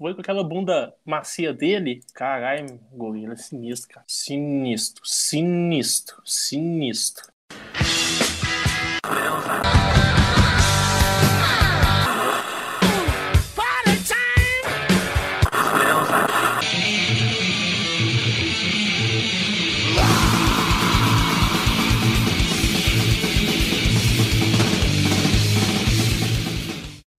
Vou com aquela bunda macia dele. Caralho, gorila, sinistro, cara. Sinistro, sinistro, sinistro.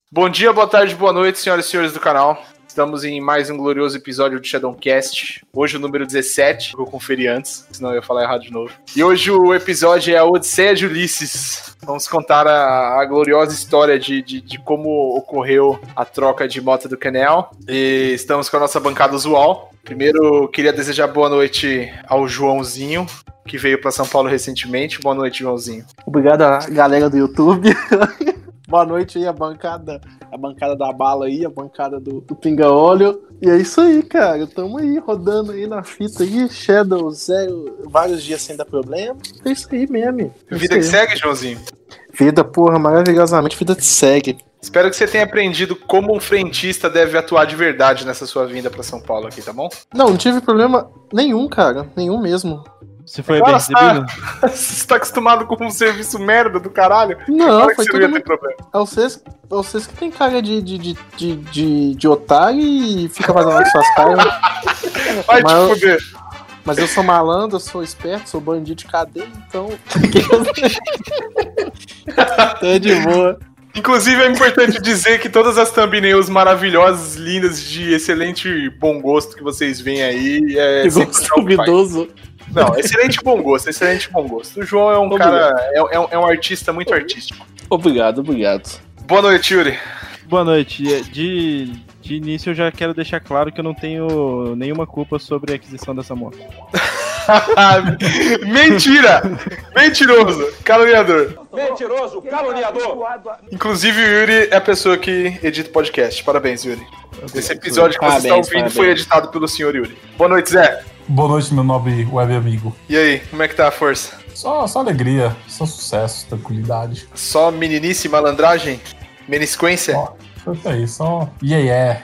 Bom dia, boa tarde, boa noite, senhoras e senhores do canal. Estamos em mais um glorioso episódio do Shadowcast. Hoje o número 17, que eu conferi antes, senão eu ia falar errado de novo. E hoje o episódio é a Odisseia de Ulisses. Vamos contar a, a gloriosa história de, de, de, como ocorreu a troca de Mota do Canel. E estamos com a nossa bancada usual. Primeiro, queria desejar boa noite ao Joãozinho, que veio para São Paulo recentemente. Boa noite, Joãozinho. Obrigado galera do YouTube. Boa noite aí, a bancada, a bancada da bala aí, a bancada do, do Pinga Óleo. E é isso aí, cara. Tamo aí, rodando aí na fita aí, Shadow Zero, vários dias sem dar problema. É isso aí mesmo. É vida que segue, Joãozinho? Vida, porra, maravilhosamente, vida que segue. Espero que você tenha aprendido como um frentista deve atuar de verdade nessa sua vinda para São Paulo aqui, tá bom? Não, não tive problema nenhum, cara. Nenhum mesmo. Você foi bem recebido? Tá, você tá acostumado com um serviço merda do caralho? Não, foi tudo muito... problema. É vocês, é vocês que tem cara de, de, de, de, de, de otário e fica fazendo as suas caras. Vai mas, te fuder. Mas eu sou malandro, eu sou esperto, sou bandido de cadeia, então. Tô de boa. Inclusive, é importante dizer que todas as thumbnails maravilhosas, lindas, de excelente bom gosto que vocês veem aí. É que gosto duvidoso. Não, excelente bom gosto, excelente bom gosto. O João é um obrigado. cara, é, é, um, é um artista muito artístico. Obrigado, obrigado. Boa noite, Yuri. Boa noite. De, de início eu já quero deixar claro que eu não tenho nenhuma culpa sobre a aquisição dessa moto. Mentira! Mentiroso! Caluniador! Mentiroso! Caluniador! Inclusive, o Yuri é a pessoa que edita o podcast. Parabéns, Yuri. Esse episódio que você está ouvindo parabéns. foi editado pelo senhor Yuri. Boa noite, Zé. Boa noite, meu nobre web amigo. E aí, como é que tá a força? Só, só alegria, só sucesso, tranquilidade. Só meninice, malandragem? Menisquência? Só, foi aí, só yeah, yeah.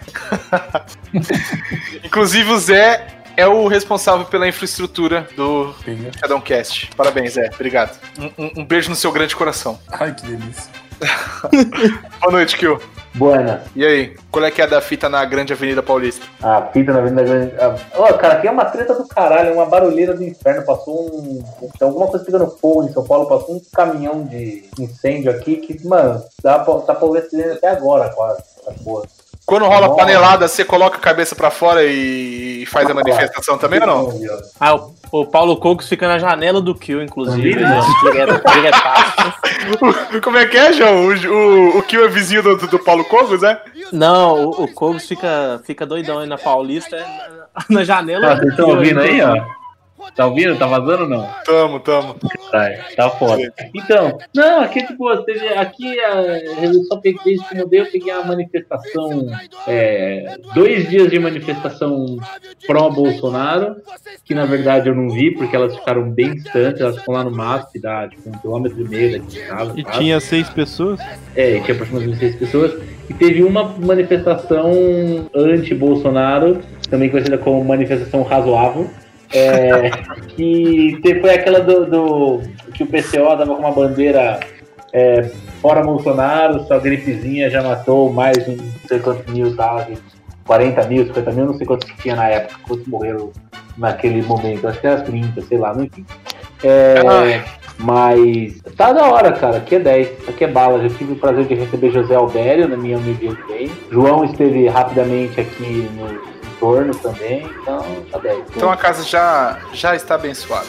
Inclusive o Zé é o responsável pela infraestrutura do Shadowcast. Parabéns, Zé. Obrigado. Um, um, um beijo no seu grande coração. Ai, que delícia. Boa noite, Kyo. Buenas. E aí, qual é que é da fita na Grande Avenida Paulista? A fita na Avenida Grande. Ô, oh, cara, aqui é uma treta do caralho, uma barulheira do inferno. Passou um. Tem alguma coisa pegando fogo em São Paulo, passou um caminhão de incêndio aqui que, mano, dá pra, tá ver até agora quase. Porra. Quando rola panelada, você coloca a cabeça para fora e faz a manifestação também ou não? Ah, o, o Paulo Cocos fica na janela do Kill, inclusive. Né? Direto, Como é que é, João? O, o, o Kill é vizinho do, do Paulo Cocos, é? Não, o, o Cocos fica, fica doidão aí na Paulista, é na janela. Ah, vocês estão ouvindo aí, ó? Tá ouvindo? Tá vazando ou não? Tamo, tamo. Tá, tá foda. Então, não, aqui tipo, teve, aqui a, eu só peguei, mudei, eu peguei a manifestação, é, dois dias de manifestação pró-Bolsonaro, que na verdade eu não vi, porque elas ficaram bem distantes, elas ficam lá no mato, que dá tipo um quilômetro e meio daqui casa. E sabe? tinha seis pessoas? É, tinha aproximadamente seis pessoas. E teve uma manifestação anti-Bolsonaro, também conhecida como manifestação razoável, é, que foi aquela do, do, que o PCO dava com uma bandeira é, fora Bolsonaro, sua gripezinha já matou mais de não sei quantos mil, tá, 40 mil, 50 mil, não sei quantos que tinha na época, quantos morreram naquele momento, acho que era 30, sei lá, enfim. É, mas tá da hora, cara. Aqui é 10, aqui é bala. Já tive o prazer de receber José Albério na minha humilde João esteve rapidamente aqui no entorno também, então tá. Então a casa já, já está abençoada.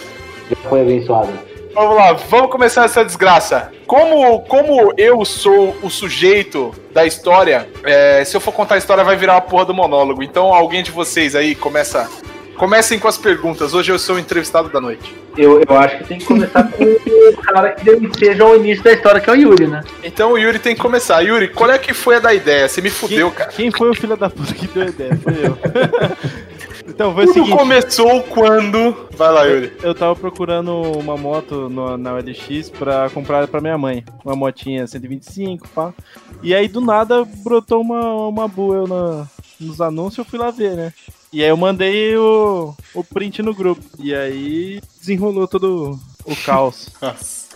Já foi abençoada. Vamos lá, vamos começar essa desgraça. Como, como eu sou o sujeito da história, é, se eu for contar a história vai virar uma porra do monólogo. Então alguém de vocês aí começa Comecem com as perguntas. Hoje eu sou o entrevistado da noite. Eu, eu acho que tem que começar com o cara que deu seja o início da história, que é o Yuri, né? Então o Yuri tem que começar. Yuri, qual é que foi a da ideia? Você me fudeu, quem, cara. Quem foi o filho da puta que deu a ideia? Foi eu. então foi Tudo o seguinte. começou quando. Vai lá, Yuri. Eu, eu tava procurando uma moto no, na OLX pra comprar pra minha mãe. Uma motinha 125, pá. E aí do nada brotou uma, uma buel na, nos anúncios, eu fui lá ver, né? E aí eu mandei o, o print no grupo. E aí desenrolou todo o caos. Nossa.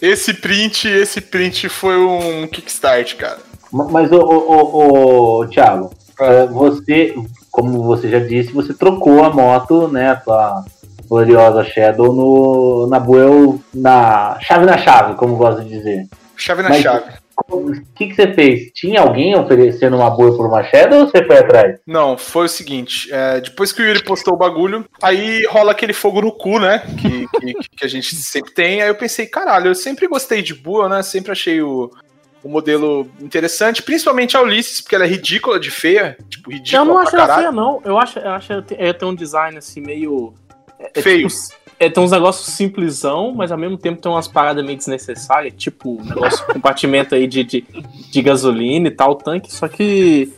Esse print, esse print foi um kickstart, cara. Ma- Mas, ô, ô, ô, ô, Thiago, eh, você, como você já disse, você trocou a moto, né, a tua gloriosa Shadow no, na Buell, na chave na chave, como gosto de dizer. Chave na Mas- chave. O que, que você fez? Tinha alguém oferecendo uma Buell por uma Shadow ou você foi atrás? Não, foi o seguinte, é, depois que o Yuri postou o bagulho, aí rola aquele fogo no cu, né? Que, que, que a gente sempre tem. Aí eu pensei, caralho, eu sempre gostei de Boa, né? Sempre achei o, o modelo interessante, principalmente a Ulisses, porque ela é ridícula de feia. Tipo, ridícula Eu não acho ela feia, não. Eu acho, eu acho ela tem, ela tem um design assim meio. É, é Feio. tipo- é, tem uns negócios simplesão, mas ao mesmo tempo tem umas paradas meio desnecessárias, tipo um negócio compartimento aí de, de, de gasolina e tal, tanque, só que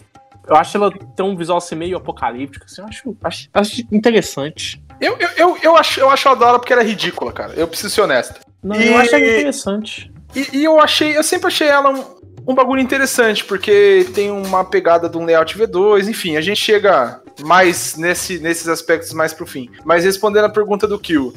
eu acho ela tem um visual assim meio apocalíptico, assim, eu acho, acho, acho interessante. Eu, eu, eu, eu, acho, eu acho ela da hora porque ela é ridícula, cara. Eu preciso ser honesto. Não, E- eu acho ela interessante. E, e eu achei, eu sempre achei ela um, um bagulho interessante, porque tem uma pegada de um layout V2, enfim, a gente chega mais nesse, nesses aspectos mais pro fim. Mas respondendo a pergunta do Kill,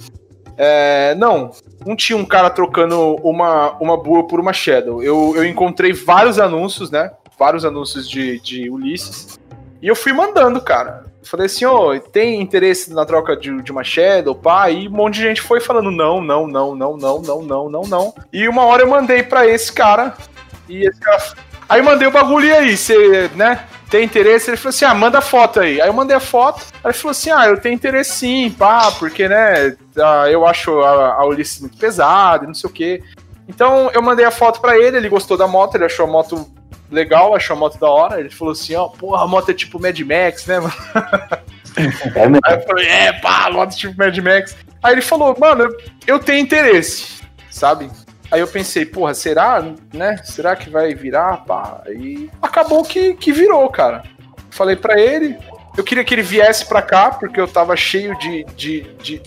é, não, não tinha um cara trocando uma, uma boa por uma Shadow. Eu, eu encontrei vários anúncios, né? Vários anúncios de, de Ulisses. E eu fui mandando, cara. Falei assim, ô, tem interesse na troca de, de uma Shadow, pá? E um monte de gente foi falando não, não, não, não, não, não, não, não, não. E uma hora eu mandei pra esse cara. E esse cara. Aí mandei o bagulho aí, você, né? Tem interesse? Ele falou assim: ah, manda foto aí. Aí eu mandei a foto. Aí ele falou assim: ah, eu tenho interesse sim, pá, porque, né? eu acho a, a Ulisses muito pesada e não sei o quê. Então eu mandei a foto pra ele, ele gostou da moto, ele achou a moto legal, achou a moto da hora. Ele falou assim: ó, porra, a moto é tipo Mad Max, né, mano? É. Aí eu falei, é, pá, moto tipo Mad Max. Aí ele falou, mano, eu tenho interesse, sabe? Aí eu pensei, porra, será, né? Será que vai virar, pá? E acabou que, que virou, cara. Falei pra ele, eu queria que ele viesse pra cá, porque eu tava cheio de, de, de,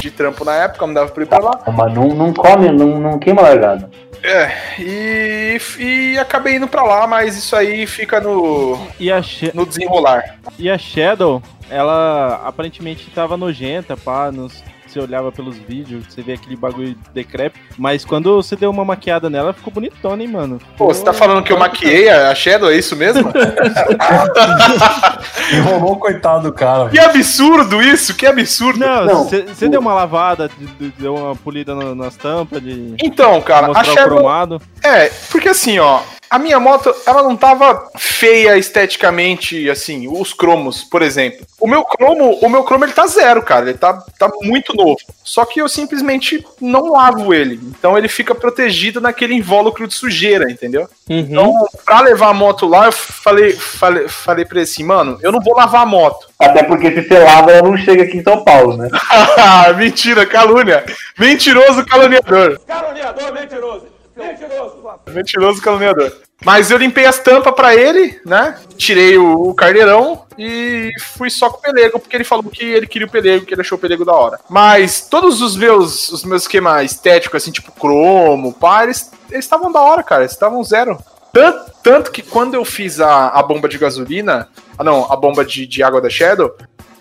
de trampo na época, não dava pra ir pra lá. Mas não, não come, não, não queima largada. É, e, e acabei indo pra lá, mas isso aí fica no, E a, no desenrolar. e a Shadow, ela aparentemente tava nojenta, pá, nos, você olhava pelos vídeos, você vê aquele bagulho decrépito. Mas quando você deu uma maquiada nela, ela ficou bonitona, hein, mano. Pô, você tá falando que eu maquiei a Shadow, é isso mesmo? Enrolou o coitado do cara. Que absurdo isso, que absurdo. Não, Não, você deu uma lavada, de- de- deu uma polida no- nas tampas, de Então, cara, a mostrar o Shadow. cromado. É, porque assim, ó. A minha moto, ela não tava feia esteticamente, assim, os cromos, por exemplo. O meu cromo, o meu cromo ele tá zero, cara. Ele tá, tá muito novo. Só que eu simplesmente não lavo ele. Então ele fica protegido naquele invólucro de sujeira, entendeu? Uhum. Então, pra levar a moto lá, eu falei, falei, falei pra ele assim, mano, eu não vou lavar a moto. Até porque se você lava, ela não chega aqui em São Paulo, né? Mentira, calúnia. Mentiroso caluniador. Caluniador mentiroso. Mentiroso. Mentiroso caluniador. Mas eu limpei as tampas pra ele, né? Tirei o, o carneirão e fui só com o pelego, porque ele falou que ele queria o pelego, que ele achou o pelego da hora. Mas todos os meus os meus esquemas estéticos, assim, tipo cromo, pá, eles estavam da hora, cara. Eles estavam zero. Tanto, tanto que quando eu fiz a, a bomba de gasolina, ah não, a bomba de, de água da Shadow,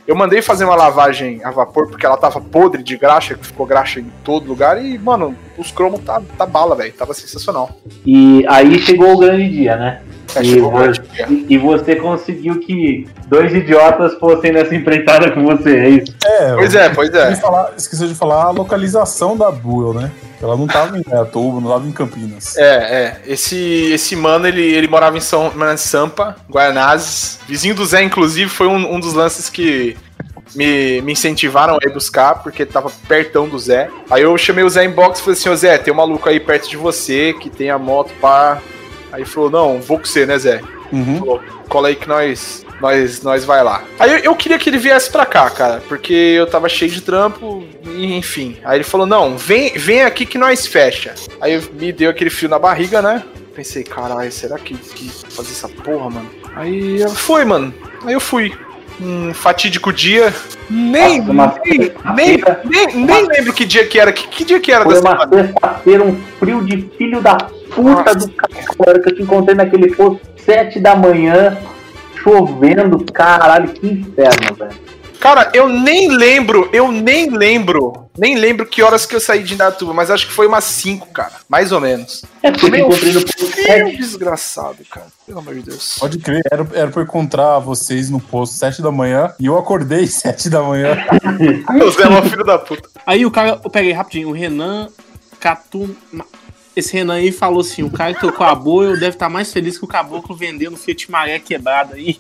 eu mandei fazer uma lavagem a vapor porque ela tava podre de graxa, que ficou graxa em todo lugar. E, mano, os cromos tá, tá bala, velho. Tava sensacional. E aí chegou o grande dia, né? É, E, chegou o vo- grande dia. e- e você conseguiu que dois idiotas fossem nessa empreitada com você, é isso? É, Pois é, pois é. de falar, esqueci de falar a localização da Buell, né? Ela não tava em Atuba, não tava em Campinas. É, é. Esse, esse mano, ele, ele morava em São em Sampa, Guaianazes. Vizinho do Zé, inclusive, foi um, um dos lances que me, me incentivaram a ir buscar, porque tava pertão do Zé. Aí eu chamei o Zé em box e falei assim, ô Zé, tem um maluco aí perto de você que tem a moto, pá. Aí falou, não, vou com você, né, Zé? Uhum. Falou, cola aí que nós, nós, nós vai lá. Aí eu, eu queria que ele viesse pra cá, cara, porque eu tava cheio de trampo, e, enfim. Aí ele falou, não, vem, vem aqui que nós fecha. Aí me deu aquele fio na barriga, né? Pensei, caralho, será que, que fazer essa porra, mano? Aí eu fui, mano. Aí eu fui. Um fatídico dia. Nem, Nossa, uma nem, nem, nem, nem lembro que dia que era. Que, que dia que era Foi da uma sexta-feira, um frio de filho da puta do caralho que eu te encontrei naquele posto sete da manhã, chovendo, caralho, que inferno, velho. Cara, eu nem lembro, eu nem lembro, nem lembro que horas que eu saí de Indatuba, mas acho que foi umas 5, cara, mais ou menos. É porque eu Meu encontrei no posto Que sete. desgraçado, cara. Pelo amor de Deus. Pode crer, era, era pra eu encontrar vocês no posto 7 da manhã e eu acordei 7 da manhã. O Zé é uma filho da puta. Aí o cara, eu peguei rapidinho, o Renan Catu. Esse Renan aí falou assim: o cara que tocou a boa, eu deve estar mais feliz que o caboclo vendendo Fiat Maré quebrado aí.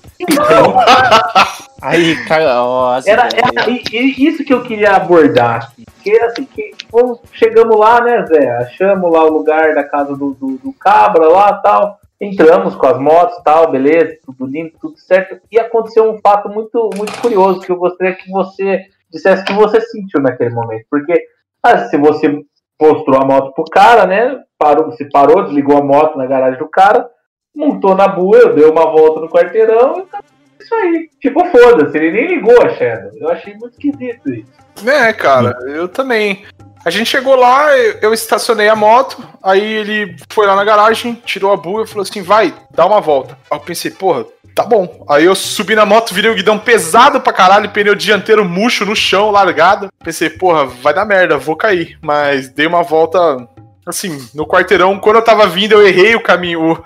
aí, cara, ó. as Era, ideias. era e- e isso que eu queria abordar aqui. Que assim, que fomos- chegamos lá, né, Zé? Achamos lá o lugar da casa do, do, do Cabra lá tal. Entramos com as motos tal, beleza, tudo lindo, tudo certo. E aconteceu um fato muito, muito curioso que eu gostaria que você dissesse que você sentiu naquele momento. Porque ah, se você mostrou a moto pro cara, né? Parou, se parou, desligou a moto na garagem do cara, montou na buia, deu uma volta no quarteirão e isso aí. Tipo, foda-se, ele nem ligou a Shadow. Eu achei muito esquisito isso. É, cara, eu também. A gente chegou lá, eu eu estacionei a moto, aí ele foi lá na garagem, tirou a buia e falou assim: vai, dá uma volta. Aí eu pensei, porra, tá bom. Aí eu subi na moto, virei o guidão pesado pra caralho, pneu dianteiro murcho no chão, largado. Pensei, porra, vai dar merda, vou cair. Mas dei uma volta. Assim, no quarteirão, quando eu tava vindo, eu errei o caminho, o,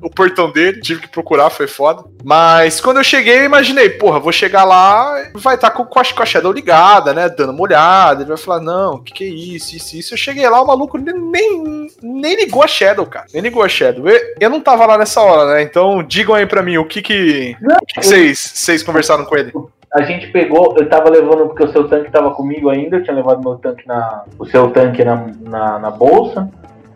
o portão dele, tive que procurar, foi foda. Mas quando eu cheguei, eu imaginei, porra, vou chegar lá, vai estar com, com, a, com a Shadow ligada, né? Dando uma olhada. Ele vai falar, não, o que, que é isso, isso, isso. Eu cheguei lá, o maluco nem, nem, nem ligou a Shadow, cara. Nem ligou a Shadow. Eu, eu não tava lá nessa hora, né? Então digam aí pra mim o que que. O que que vocês, vocês conversaram com ele? A gente pegou, eu tava levando, porque o seu tanque tava comigo ainda, eu tinha levado meu tanque na. o seu tanque na, na, na bolsa.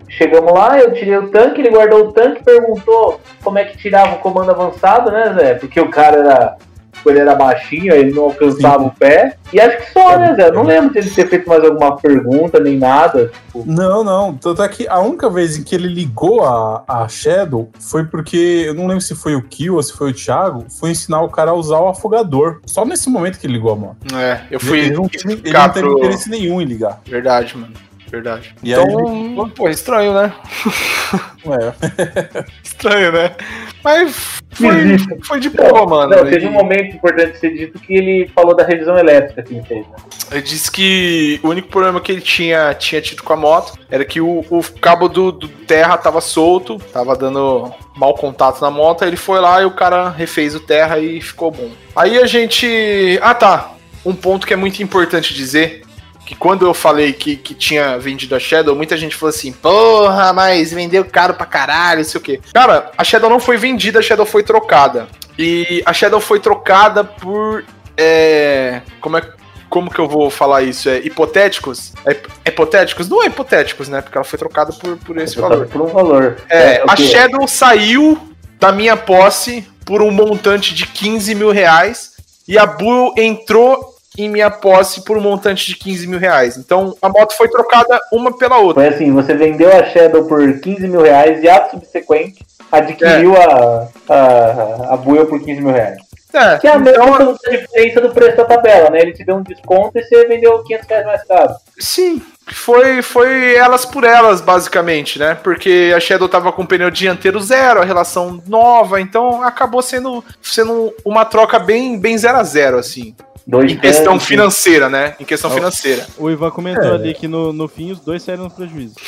Chegamos lá, eu tirei o tanque, ele guardou o tanque, perguntou como é que tirava o comando avançado, né, Zé? Porque o cara era. Ele era baixinho, aí ele não alcançava Sim. o pé. E acho que só, né, Zé? Não lembro de ele ter feito mais alguma pergunta, nem nada. Tipo, Não, não. Tanto é que a única vez em que ele ligou a, a Shadow foi porque, eu não lembro se foi o Kill ou se foi o Thiago, foi ensinar o cara a usar o afogador. Só nesse momento que ele ligou a moto. É, eu fui ele não teve, ele não teve interesse nenhum em ligar. Verdade, mano. Verdade. E aí então, pô, estranho, né? É. Estranho, né? Mas foi, foi de boa, mano. não, teve Ele- um momento importante de ser dito que ele falou da revisão elétrica que ele fez, né? Ele disse que o único problema que ele tinha, tinha tido com a moto era que o, o cabo do, do terra tava solto, tava dando mau contato na moto, aí ele foi lá e o cara refez o terra e ficou bom. Aí a gente. Ah tá. Um ponto que é muito importante dizer. Que quando eu falei que, que tinha vendido a Shadow, muita gente falou assim: Porra, mas vendeu caro pra caralho, não sei o quê. Cara, a Shadow não foi vendida, a Shadow foi trocada. E a Shadow foi trocada por. É, como é como que eu vou falar isso? É hipotéticos? É, é hipotéticos? Não é hipotéticos, né? Porque ela foi trocada por, por esse valor. Por um valor. É, o a? Shadow saiu da minha posse por um montante de 15 mil reais e a Bull entrou em minha posse por um montante de 15 mil reais. Então a moto foi trocada uma pela outra. Foi assim, você vendeu a Shadow por 15 mil reais e ato subsequente adquiriu a, a, a Buell por 15 mil reais. É, Que é a então, mesma diferença do preço da tabela, né? Ele te deu um desconto e você vendeu 500 reais mais caro. sim, foi, foi elas por elas, basicamente, né? Porque a Shadow tava com pneu dianteiro zero, a relação nova, então acabou sendo, sendo uma troca bem, bem zero a zero, assim. Dois Em questão tanques, financeira, né? Em questão Ó. financeira. O Ivan comentou É. ali que no, no fim os dois saíram no prejuízo.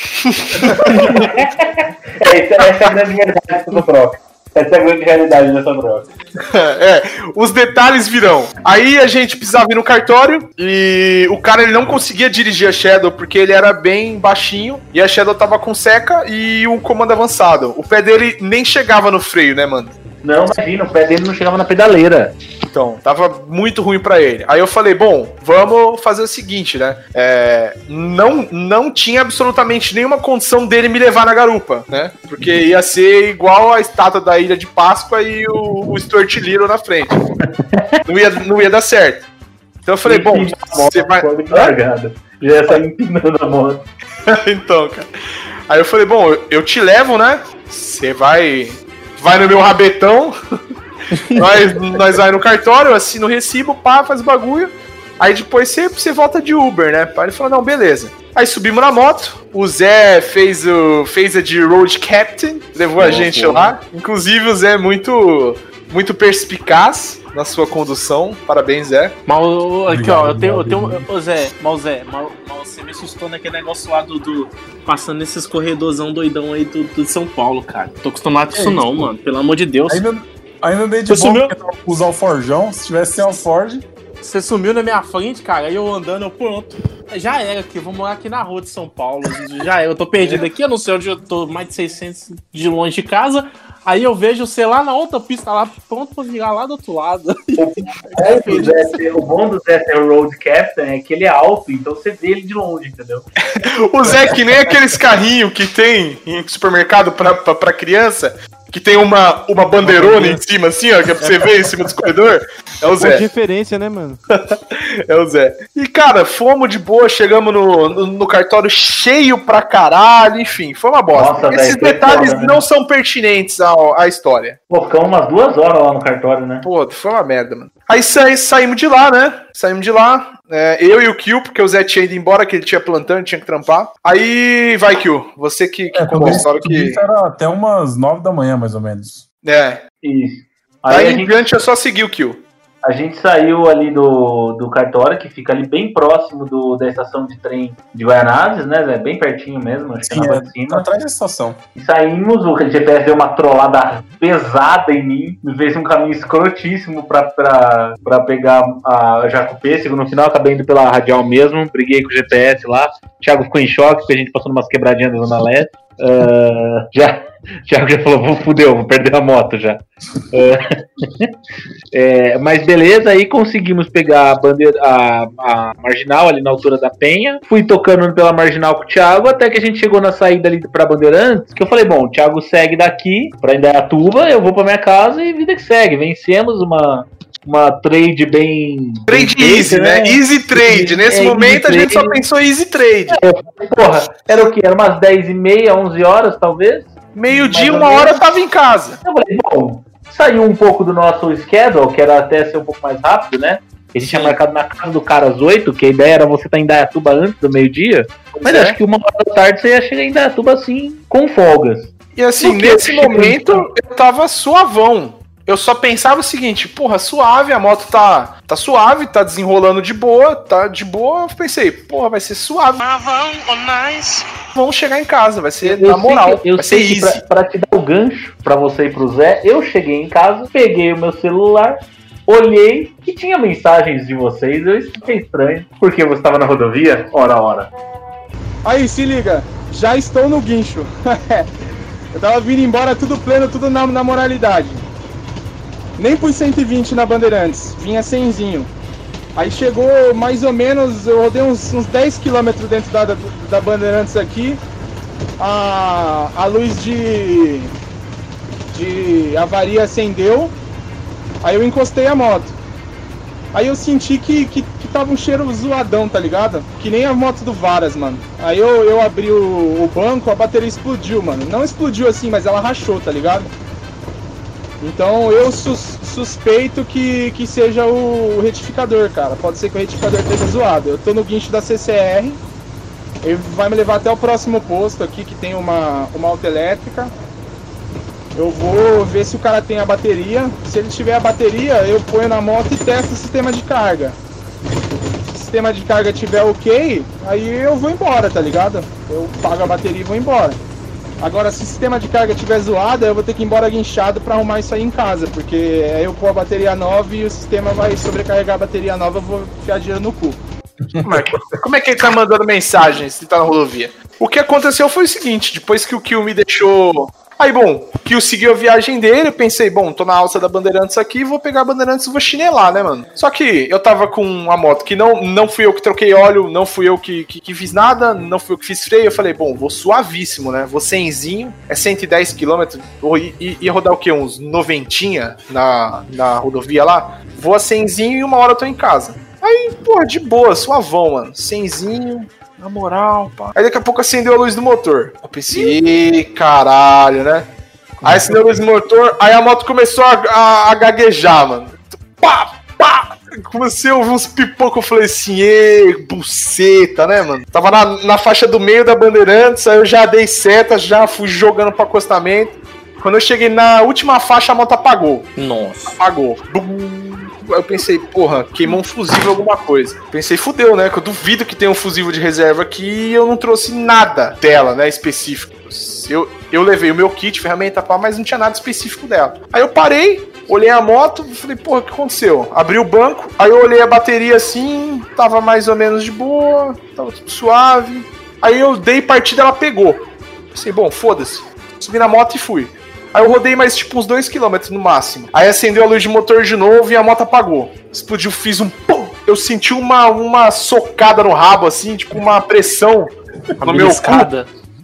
É, essa, essa é a grande verdade dessa troca. Essa é a grande realidade dessa troca. É, os detalhes virão. Aí a gente precisava ir no cartório e o cara ele não conseguia dirigir a Shadow porque ele era bem baixinho e a Shadow tava com seca e o comando avançado. O pé dele nem chegava no freio, né, mano? Não, imagina, o pé dele não chegava na pedaleira. Então, tava muito ruim pra ele. Aí eu falei, bom, vamos fazer o seguinte, né? É, não, não tinha absolutamente nenhuma condição dele me levar na garupa, né? Porque ia ser igual a estátua da Ilha de Páscoa e o, o Stuart Little na frente. Não ia, não ia dar certo. Então eu falei, bom, você vai. largada. Já ia sair empinando a moto. então, cara. Aí eu falei, bom, eu te levo, né? Você vai. Vai no meu rabetão. nós, nós vai no cartório, eu assino o recibo, pá, faz o bagulho. Aí depois você, você volta de Uber, né? Aí ele falou, não, beleza. Aí subimos na moto. O Zé fez, o, fez a de Road Captain, levou a Boa, gente lá. Inclusive, o Zé é muito, muito perspicaz na sua condução. Parabéns, Zé. Mas o- aqui, ó, eu tenho, eu tenho. Ô Zé, mas o Zé, mas, mas você me assustou naquele negócio lá do. do- passando nesses corredorzão doidão aí do, do São Paulo, cara. Tô acostumado com isso, É isso, não, pô. mano. Pelo amor de Deus. Ainda, ainda andei de Você boa sumiu? porque tava com usar o Forjão. Se tivesse sem o Ford, Você sumiu na minha frente, cara, aí eu andando, eu pronto. Já era aqui, eu vou morar aqui na rua de São Paulo. Já era, eu tô perdido aqui, eu não sei onde eu tô, mais de 600 de longe de casa. Aí eu vejo você lá na outra pista, lá pronto pra virar lá do outro lado. O, Zé ser- o bom do Zé ser o Road Captain é que ele é alto, então você vê ele de longe, entendeu? O Zé, que nem aqueles carrinhos que tem em supermercado pra, pra, pra criança, que tem uma, uma bandeirona em cima, assim, ó, que é pra você ver em cima dos corredores. É o Ponto de Zé. referência, né, mano? É o Zé. E, cara, fomos de boa, chegamos no, no, no cartório cheio pra caralho, enfim, foi uma bosta. Nossa, Esses velho, foi detalhes foda, né? não são pertinentes ao, à história. Pô, ficamos umas duas horas lá no cartório, né? Pô, foi uma merda, mano. Aí sa saímos de lá, né? Saímos de lá. é, eu e o Kill, porque o Zé tinha ido embora, que ele tinha plantando, tinha que trampar. Aí, vai, Kill. Você que, que é, contou a história que. isso era até umas nove da manhã, mais ou menos. É. Aí Daí a em gente, diante é só seguir o Kill. A gente saiu ali do, do cartório, que fica ali bem próximo do, da estação de trem de Guaianazes, né, Zé? Bem pertinho mesmo, acho que é Sim, na é, de tá cima. atrás da estação. E saímos, o GPS deu uma trollada pesada em mim, me fez um caminho escrotíssimo pra, pra, pra pegar a Jacopêssego. No final, acabei indo pela radial mesmo, briguei com o GPS lá. O Thiago ficou em choque, porque a gente passou umas quebradinhas da Zona Leste. Ah, já, Thiago já falou, vou fudeu, vou perder a moto já. Ah, é, mas beleza, aí conseguimos pegar a, bandeira, a, a marginal ali na altura da Penha. Fui tocando pela marginal com o Thiago, até que a gente chegou na saída ali pra Bandeirantes, que eu falei, bom, o Thiago segue daqui pra Indaiatuba, eu vou pra minha casa e vida que segue. Vencemos uma, uma trade bem... Trade bem easy, feita, né? Easy trade. É, Nesse easy momento a gente só trade. pensou easy trade. Porra, era o quê? Era umas 10 e meia, 11 horas, talvez? Meio-dia, uma hora eu tava em casa. Eu falei, bom, saiu um pouco do nosso schedule, que era até ser um pouco mais rápido, né? A gente tinha marcado na casa do cara às 8, que a ideia era você estar em Dayatuba antes do meio-dia. Mas é. acho que uma hora da tarde você ia chegar em Dayatuba assim, com folgas. E assim, nesse momento eu tava suavão. Eu só pensava o seguinte, porra, suave, a moto tá, tá suave, tá desenrolando de boa, tá de boa. Eu pensei, porra, vai ser suave. Vamos chegar em casa, vai ser na sei moral, que- eu vai ser sei que pra, easy. pra te dar o gancho, pra você e pro Zé, eu cheguei em casa, peguei o meu celular, olhei e tinha mensagens de vocês. Eu fiquei estranho, porque você tava na rodovia, hora a hora. Aí, se liga, já estou no guincho. eu tava vindo embora tudo pleno, tudo na, na moralidade. Nem por 120 na Bandeirantes, vinha 100zinho. Aí chegou mais ou menos, eu rodei uns, uns 10 km dentro da, da, da Bandeirantes aqui. A, a luz de, de avaria acendeu. Aí eu encostei a moto. Aí eu senti que, que, que tava um cheiro zoadão, tá ligado? Que nem a moto do Varas, mano. Aí eu, eu abri o, o banco, a bateria explodiu, mano. Não explodiu assim, mas ela rachou, tá ligado? Então eu sus- suspeito que, que seja o retificador, cara. Pode ser que o retificador esteja zoado. Eu tô no guincho da CCR. Ele vai me levar até o próximo posto aqui que tem uma, uma auto elétrica. Eu vou ver se o cara tem a bateria. Se ele tiver a bateria, eu ponho na moto e testo o sistema de carga. Se o sistema de carga tiver ok, aí eu vou embora, tá ligado? Eu pago a bateria e vou embora. Agora, se o sistema de carga tiver zoado, eu vou ter que ir embora guinchado pra arrumar isso aí em casa, porque aí eu pôr a bateria nova e o sistema vai sobrecarregar a bateria nova, eu vou enfiar dinheiro no cu. É, como é que ele tá mandando mensagem se tá na rodovia? O que aconteceu foi o seguinte, depois que o Kill me deixou. Aí, bom, o Kill seguiu a viagem dele, eu pensei, bom, tô na alça da Bandeirantes aqui, vou pegar a Bandeirantes e vou chinelar, né, mano? Só que eu tava com uma moto que não, não fui eu que troquei óleo, não fui eu que, que, que fiz nada, não fui eu que fiz freio. Eu falei, bom, vou suavíssimo, né? Vou cenzinho, é 110 km, ia rodar o quê? Uns noventinha na, na rodovia lá? Vou a cenzinho e uma hora eu tô em casa. Aí, pô, de boa, suavão, mano. Cenzinho, na moral, pá. Aí daqui a pouco acendeu a luz do motor. Eu pensei, "Ih, caralho, né? Aí acendeu a luz do motor, aí a moto começou a, a- a gaguejar, mano. Pá, pá! comecei a ouvir uns pipocos, eu falei assim, ê, buceta, né, mano? Tava na, na faixa do meio da Bandeirantes, aí eu já dei seta, já fui jogando pro acostamento. Quando eu cheguei na última faixa, a moto apagou. Nossa. Apagou. Bum. Eu pensei, porra, queimou um fusível alguma coisa. Pensei, fudeu, né? Que eu duvido que tenha um fusível de reserva aqui e eu não trouxe nada dela, né? Específico. Eu, eu levei o meu kit, ferramenta, pá, mas não tinha nada específico dela. Aí eu parei, olhei a moto falei, porra, o que aconteceu? Abri o banco, aí eu olhei a bateria assim, tava mais ou menos de boa, tava tudo suave. Aí eu dei partida, ela pegou. Pensei, bom, foda-se. Subi na moto e fui. Aí eu rodei mais tipo uns 2km no máximo. Aí acendeu a luz de motor de novo e a moto apagou. Explodiu, fiz um pum. Eu senti uma, uma socada no rabo, assim, tipo uma pressão A no meu cu.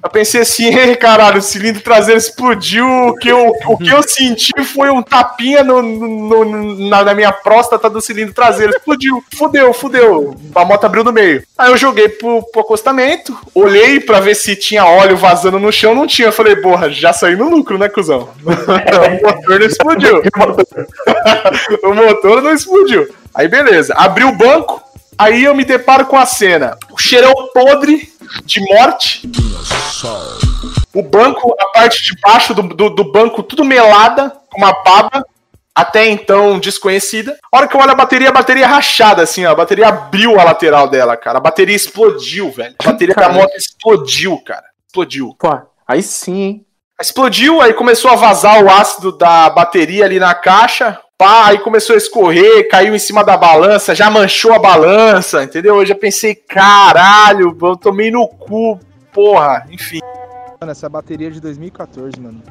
Eu pensei assim, "Ei, caralho, o cilindro traseiro explodiu. O que eu, o que eu senti foi um tapinha no, no- na, na minha próstata do cilindro traseiro. Explodiu. Fudeu, fudeu. A moto abriu no meio. Aí eu joguei pro, pro acostamento, olhei pra ver se tinha óleo vazando no chão. Não tinha. Eu falei, porra, já saí no lucro, né, cuzão? o motor não explodiu. o motor não explodiu. Aí beleza. Abri o banco. Aí eu me deparo com a cena. O cheirão podre de morte. O banco, a parte de baixo do, do, do banco, tudo melada, com uma baba, até então desconhecida. A hora que eu olho a bateria, a bateria rachada, assim, ó. A bateria abriu a lateral dela, cara. A bateria explodiu, velho. A bateria da moto explodiu, cara. Explodiu. Pô, aí sim, hein? Explodiu, aí começou a vazar o ácido da bateria ali na caixa. Pá, aí começou a escorrer, caiu em cima da balança, já manchou a balança, entendeu? Eu já pensei, caralho, eu tomei no cu, porra, enfim. Mano, essa bateria é de 2014, mano.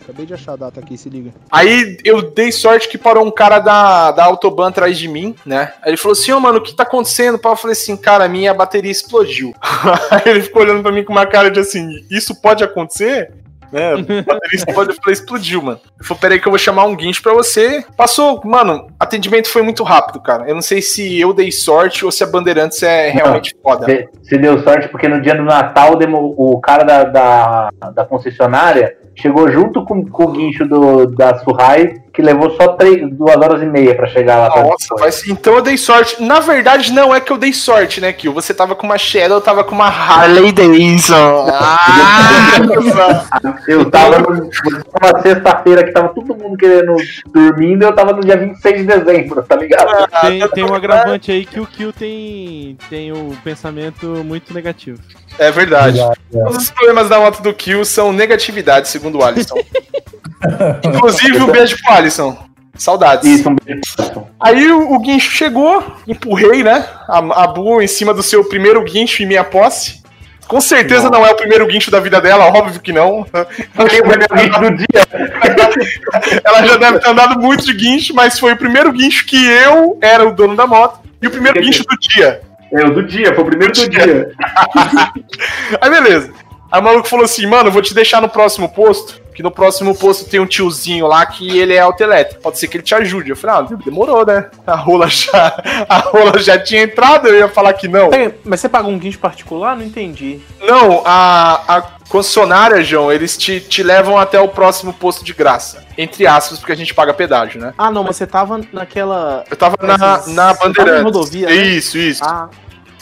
Acabei de achar a data aqui, se liga. Aí eu dei sorte que parou um cara da, da Autobahn atrás de mim, né? Aí ele falou assim, ô mano, o que tá acontecendo? Eu falei assim, cara, minha bateria explodiu. Aí ele ficou olhando pra mim com uma cara de assim, isso pode acontecer? Né? A bateria explode, eu falei, explodiu, mano. Ele falou, peraí que eu vou chamar um guincho pra você. Passou, mano, atendimento foi muito rápido, cara. Eu não sei se eu dei sorte ou se a Bandeirantes é realmente foda. Você você deu sorte porque no dia do Natal o cara da, da, da concessionária chegou junto com, com o guincho do, da Surrai, que levou só três, duas horas e meia pra chegar lá. pra- Nossa, mas então eu dei sorte. Na verdade, não é que eu dei sorte, né, Kio? Você tava com uma Shadow, eu tava com uma Harley Davidson. Ah, Eu tava numa sexta-feira que tava todo mundo querendo dormindo, eu tava no dia 26 de dezembro, tá ligado? Tem, tem um agravante aí que o Kill tem, tem o pensamento muito negativo. É verdade. Todos os problemas da moto do Kill são negatividade, segundo o Alisson. Inclusive, um beijo pro Alisson. Saudades. Isso, um beijo. Aí o, o guincho chegou, empurrei, né? A, a Bu em cima do seu primeiro guincho em minha posse. Com certeza não, é o primeiro guincho da vida dela, óbvio que não. Guincho do dia. Ela já deve ter andado muito de guincho, mas foi o primeiro guincho que eu era o dono da moto e o primeiro guincho do dia. É o do dia, foi o primeiro do dia. Aí beleza. Aí o maluco falou assim, mano, eu vou te deixar no próximo posto, que no próximo posto tem um tiozinho lá que ele é autoelétrico. Pode ser que ele te ajude. Eu falei, ah, demorou, né? A rola já, a rola já tinha entrado, eu ia falar que não. Mas você paga um guincho particular? Não entendi. Não, a, a concessionária, João, eles te, te levam até o próximo posto de graça. Entre aspas, porque a gente paga pedágio, né? Ah, não, mas você tava naquela. Eu tava na, na você tava em Bandeirantes. rodovia, né? Isso, isso. Ah,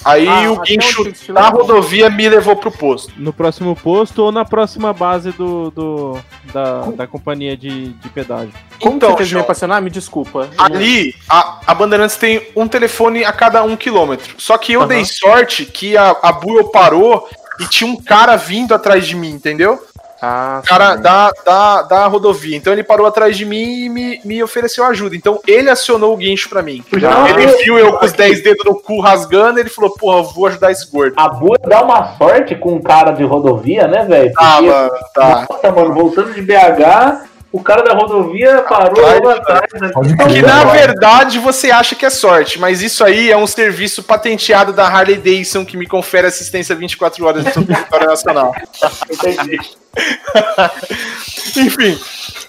Aí Ah, o guincho da rodovia me levou pro posto. No próximo posto ou na próxima base do, do- da, da companhia de, de pedágio. como Então, você fez me João, apaixonar? Me desculpa. Ali, a, a Bandeirantes tem um telefone a cada um quilômetro. Só que eu Aham. dei sorte que a, a Buell parou e tinha um cara vindo atrás de mim, entendeu? Ah, O cara sim. da, da, da rodovia. Então ele parou atrás de mim e me, me ofereceu ajuda. Então ele acionou o guincho pra mim. Ele viu eu com os 10 dedos no cu rasgando ele falou, porra, eu vou ajudar esse gordo. A Bua dá uma sorte com um cara de rodovia, né, velho? Ah, mano, tá. Nossa, mano, voltando de BH, o cara da rodovia parou Atrás, lá atrás. né? Que na verdade você acha que é sorte, mas isso aí é um serviço patenteado da Harley Davidson que me confere assistência 24 horas no território nacional. Entendi. Enfim,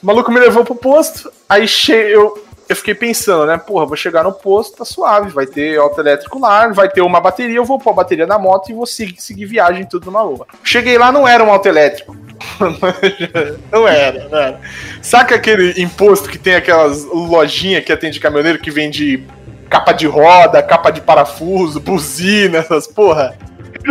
o maluco me levou pro posto, aí che eu, eu fiquei pensando, né? Porra, vou chegar no posto, tá suave, vai ter auto elétrico lá, vai ter uma bateria, eu vou pôr a bateria na moto e vou seguir, seguir viagem tudo numa boa. Cheguei lá, não era um auto elétrico. não era, não era. Saca aquele imposto que tem aquelas lojinhas que atende caminhoneiro que vende capa de roda, capa de parafuso, buzina, essas porra.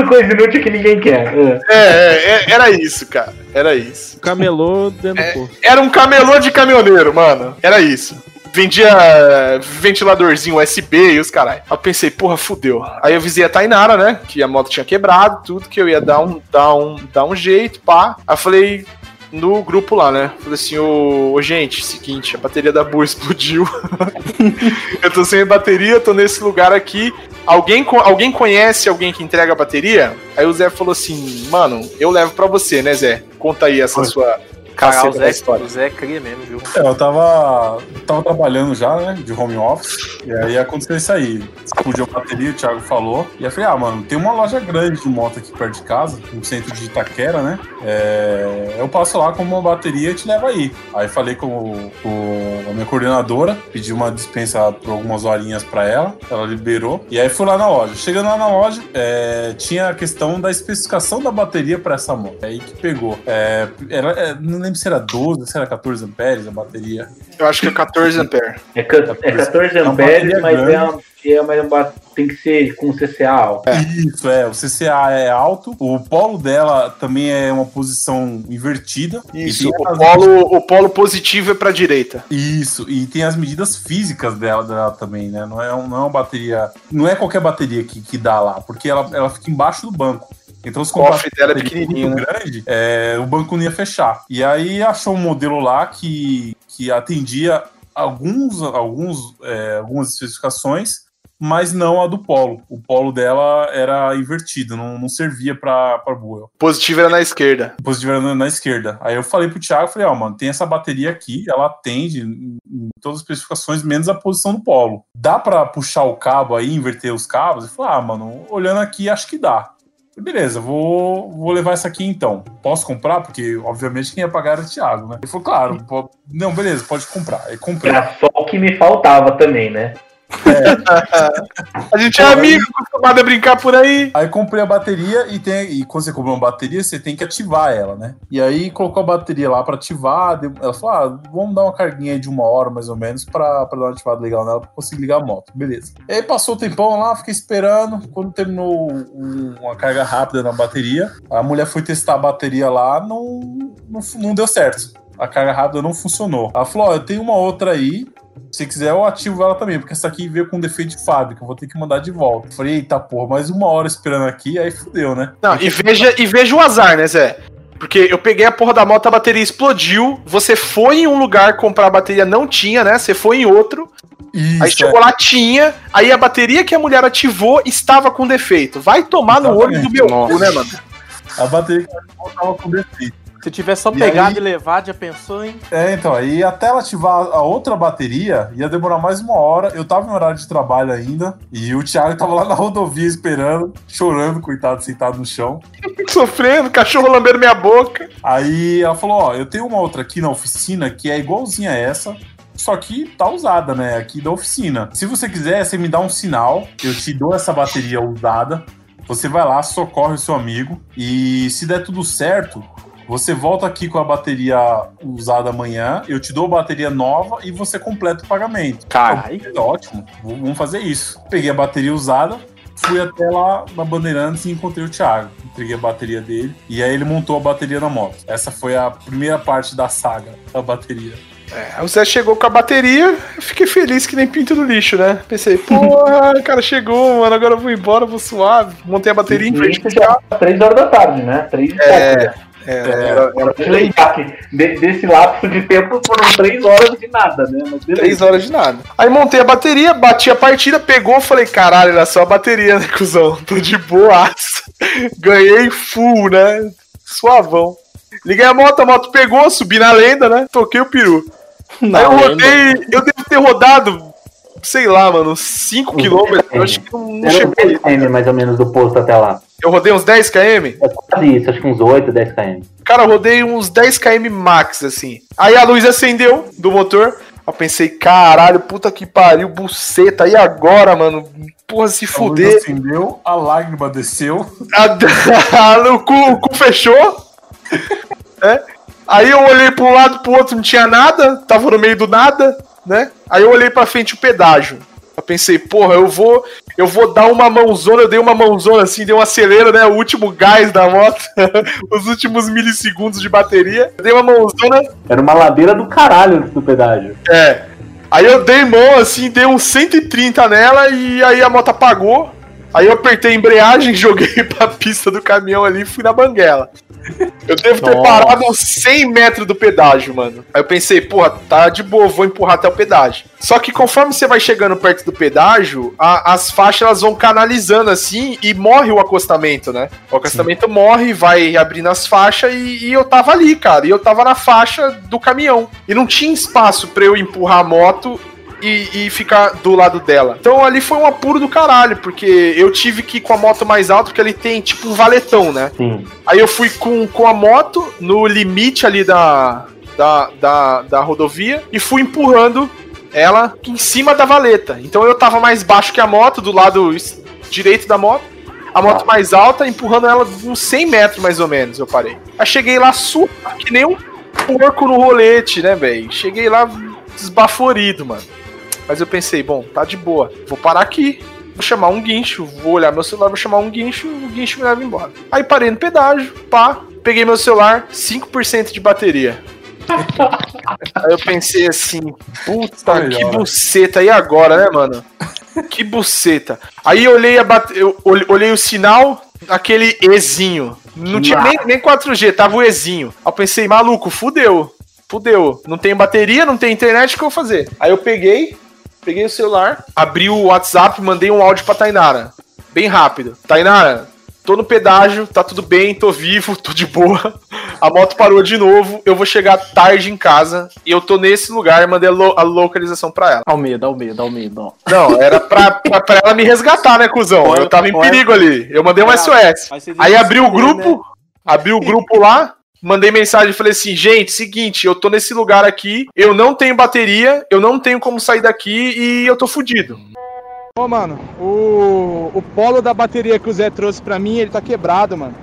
Coisa inútil que ninguém quer. É. É, é, é, era isso, cara. Era isso. Camelô dentro do posto. Era um camelô de caminhoneiro, mano. Era isso. Vendia ventiladorzinho USB e os caralho. Aí eu pensei, porra, fudeu. Aí eu avisei a Tainara, né? Que a moto tinha quebrado, tudo, que eu ia dar um, dar um, dar um jeito, pá. Aí eu falei no grupo lá, né? Falei assim, ô, ô, gente, seguinte, a bateria da boa explodiu. eu tô sem bateria, tô nesse lugar aqui. Alguém, alguém conhece alguém que entrega a bateria? Aí o Zé falou assim, mano, eu levo pra você, né, Zé? Conta aí essa sua O caceta da Zé, história. o Zé cria mesmo, viu? É, eu tava, tava trabalhando já, né, de home office, e aí aconteceu isso aí. Explodiu a bateria, o Thiago falou, e aí eu falei, ah, mano, tem uma loja grande de moto aqui perto de casa, no centro de Itaquera, né, é, eu passo lá com uma bateria e te levo aí. Aí falei com, o- com a minha coordenadora, pedi uma dispensa por algumas horinhas pra ela, ela liberou, e aí fui lá na loja. Chegando lá na loja, é, tinha a questão da especificação da bateria pra essa moto, é aí que pegou. É, era, é, lembro se era 12, se era 14 amperes a bateria. Eu acho que é 14 ampere. É, ca- é 14 É uma amperes, bateria mas é grande. uma, é uma, tem que ser com CCA alto. Isso, é. O CCA é alto. O polo dela também é uma posição invertida. Isso, E o as- polo, o polo positivo é pra direita. Isso, e tem as medidas físicas dela, dela também, né? Não é, um- não é uma bateria. Não é qualquer bateria que, que dá lá, porque ela, ela fica embaixo do banco. Então, se O cofre dela é pequenininho, muito grande, é, o banco não ia fechar. E aí achou um modelo lá que, que atendia alguns, alguns, é, algumas especificações, mas não a do polo. O polo dela era invertido, não, não servia para Buell. Positivo era na esquerda. O positivo era na, na esquerda. Aí eu falei pro Thiago, falei, ó, mano, tem essa bateria aqui, ela atende em, em todas as especificações, menos a posição do polo. Dá pra puxar o cabo aí, inverter os cabos? Ele falou, ah, mano, olhando aqui, acho que dá. Beleza, vou, vou levar essa aqui então. Posso comprar? Porque, obviamente, quem ia pagar era o Thiago, né? Ele falou, claro. po- Não, beleza, pode comprar. Comprei. Era só o que me faltava também, né? A gente é amigo, acostumado a brincar por aí. Aí comprei a bateria e tem e quando você compra uma bateria, você tem que ativar ela, né? E aí colocou a bateria lá pra ativar. Ela falou: ah, vamos dar uma carguinha de uma hora mais ou menos pra, pra dar uma ativada legal nela pra conseguir ligar a moto. Beleza. E aí passou o tempão lá, fiquei esperando. Quando terminou um- uma carga rápida na bateria, a mulher foi testar a bateria lá, não, não, não deu certo. A carga rápida não funcionou. Ela falou: ó, eu tenho uma outra aí. Se quiser, eu ativo ela também, porque essa aqui veio com defeito de fábrica, vou ter que mandar de volta. Falei, eita porra, mais uma hora esperando aqui, aí fudeu, né? Não, e veja, e veja o azar, né, Zé? Porque eu peguei a porra da moto, a bateria explodiu. Você foi em um lugar comprar a bateria, não tinha, né? Você foi em outro. Isso, Aí chegou lá, tinha. Aí a bateria que a mulher ativou estava com defeito. Vai tomar no olho do meu cu, né, mano? é. a bateria que ela tava com defeito. Se tiver só E pegado aí- e levado, já pensou, hein? É, então, aí até ela ativar a outra bateria, ia demorar mais uma hora. Eu tava em horário de trabalho ainda, e o Thiago tava lá na rodovia esperando, chorando, coitado, sentado no chão. Sofrendo, cachorro lambendo minha boca. Aí ela falou: Ó, eu tenho uma outra aqui na oficina que é igualzinha a essa. Só que tá usada, né? Aqui da oficina. Se você quiser, você me dá um sinal. Eu te dou essa bateria usada. Você vai lá, socorre o seu amigo. E se der tudo certo, você volta aqui com a bateria usada amanhã. Eu te dou a bateria nova e você completa o pagamento. Caralho. Tá ótimo, v- vamos fazer isso. Peguei a bateria usada, fui até lá na Bandeirantes e encontrei o Thiago. Entreguei a bateria dele e aí ele montou a bateria na moto. Essa foi a primeira parte da saga da bateria. Aí o Zé chegou com a bateria, eu fiquei feliz que nem pinto do lixo, né? Pensei, porra, o cara chegou, mano, agora eu vou embora, vou suave. Montei a bateria em frente pro era 3 horas da tarde, né? 3 É, é, era, era Pra te lembrar que de- desse lapso de tempo foram 3 horas de nada, né? Mas beleza. três horas de nada. Aí montei a bateria, bati a partida, pegou, falei, caralho, era só a bateria, né, cuzão? Tô de boaça. Ganhei full, né? Suavão. Liguei a moto, a moto pegou, subi na lenda, né? Toquei o peru. Aí eu rodei, eu devo ter rodado, sei lá, mano, 5 km. Eu acho que não, não Era chegou. 10 km mais ou menos do posto até lá. Eu rodei uns 10 km. É quase isso, acho que uns 8, 10 km. Cara, eu rodei uns 10 km max, assim. Aí a luz acendeu do motor. Eu pensei, caralho, puta que pariu, buceta. E agora, mano? Porra, se A luz fuder. acendeu, a lágrima desceu. A- o, cu, o cu fechou. né? Aí eu olhei pra um lado pro outro, não tinha nada. Tava no meio do nada, né? Aí eu olhei pra frente o pedágio. Eu pensei, porra, eu vou, eu vou dar uma mãozona, eu dei uma mãozona assim, dei um acelero, né? O último gás da moto, os últimos milissegundos de bateria. Eu dei uma mãozona, Era uma ladeira do caralho do pedágio. é. Aí eu dei mão assim, dei uns 130 nela e aí a moto apagou. Aí eu apertei a embreagem, joguei pra pista do caminhão ali e fui na banguela. Eu devo ter Nossa. parado uns 100 metros do pedágio, mano. Aí eu pensei, porra, tá de boa, vou empurrar até o pedágio. Só que conforme você vai chegando perto do pedágio, a- as faixas elas vão canalizando assim e morre o acostamento, né? O acostamento morre, vai abrindo as faixas e, e eu tava ali, cara. E eu tava na faixa do caminhão. E não tinha espaço pra eu empurrar a moto e, e ficar do lado dela. Então ali foi um apuro do caralho, porque eu tive que ir com a moto mais alta, porque ele tem tipo um valetão, né? Sim. Aí eu fui com, com a moto no limite ali da, da, da, da rodovia e fui empurrando ela em cima da valeta. Então eu tava mais baixo que a moto, do lado direito da moto. A moto mais alta, empurrando ela uns 100 metros mais ou menos, eu parei. Aí cheguei lá super que nem um porco no rolete, né, velho? Cheguei lá desbaforido, mano. Mas eu pensei, bom, tá de boa. Vou parar aqui. Vou chamar um guincho, vou olhar meu celular, vou chamar um guincho, o guincho me leva embora. Aí parei no pedágio, pá, peguei meu celular, 5% de bateria. Aí eu pensei assim, puta Melhor. que buceta, e agora, né, mano? Que buceta. Aí eu olhei, a bate... eu olhei- o sinal, aquele Ezinho. Não tinha nem, nem 4G, tava o Ezinho. Aí eu pensei, maluco, fudeu. Fudeu. Não tem bateria, não tem internet, o que eu vou fazer? Aí eu peguei, peguei o celular, abri o WhatsApp, mandei um áudio pra Tainara. Bem rápido. Tainara, tô no pedágio, tá tudo bem, tô vivo, tô de boa. A moto parou de novo, eu vou chegar tarde em casa e eu tô nesse lugar, mandei a, lo- a localização pra ela. Almeida, Almeida, Almeida. ó. Não, era pra, pra, pra ela me resgatar, né, cuzão? Eu tava em perigo ali. Eu mandei um SOS. Aí abri o grupo, né? abri o grupo lá, mandei mensagem e falei assim, gente, seguinte, eu tô nesse lugar aqui, eu não tenho bateria, eu não tenho como sair daqui e eu tô fudido. Ô, mano, o, o polo da bateria que o Zé trouxe pra mim, ele tá quebrado, mano.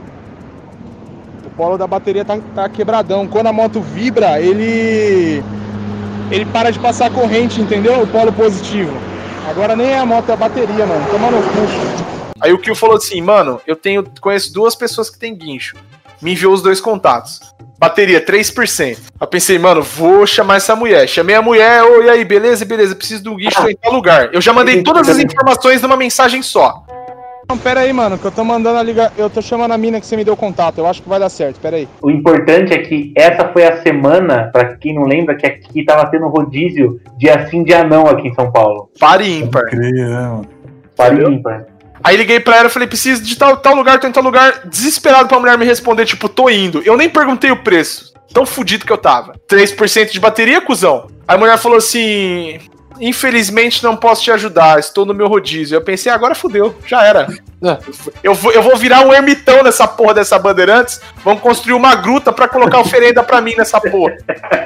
O polo da bateria tá, tá quebradão. Quando a moto vibra, ele. Ele para de passar corrente, entendeu? O polo positivo. Agora nem é a moto, é a bateria, mano. Toma no cu. Aí o Kio falou assim, mano, eu tenho conheço duas pessoas que têm guincho. Me enviou os dois contatos. Bateria 3%. Eu pensei, mano, vou chamar essa mulher. Chamei a mulher, ô, e aí, beleza, beleza, preciso de um guincho em tal lugar. Eu já mandei todas as informações numa mensagem só. Não, pera aí, mano, que eu tô mandando a liga. Eu tô chamando a mina que você me deu contato. Eu acho que vai dar certo, pera aí. O importante é que essa foi a semana, pra quem não lembra, que aqui tava tendo rodízio dia sim, dia não aqui em São Paulo. Pare ímpar. Né, mano? Entendeu? ímpar. Aí liguei pra ela e falei, preciso de tal, tal lugar, tô em tal lugar, desesperado pra mulher me responder, tipo, tô indo. Eu nem perguntei o preço. Tão fudido que eu tava. 3% de bateria, cuzão? Aí a mulher falou assim. Infelizmente não posso te ajudar, estou no meu rodízio. Eu pensei, agora fudeu, já era. Eu vou, eu vou virar um ermitão nessa porra dessa Bandeirantes. Vamos construir uma gruta pra colocar oferenda pra mim nessa porra.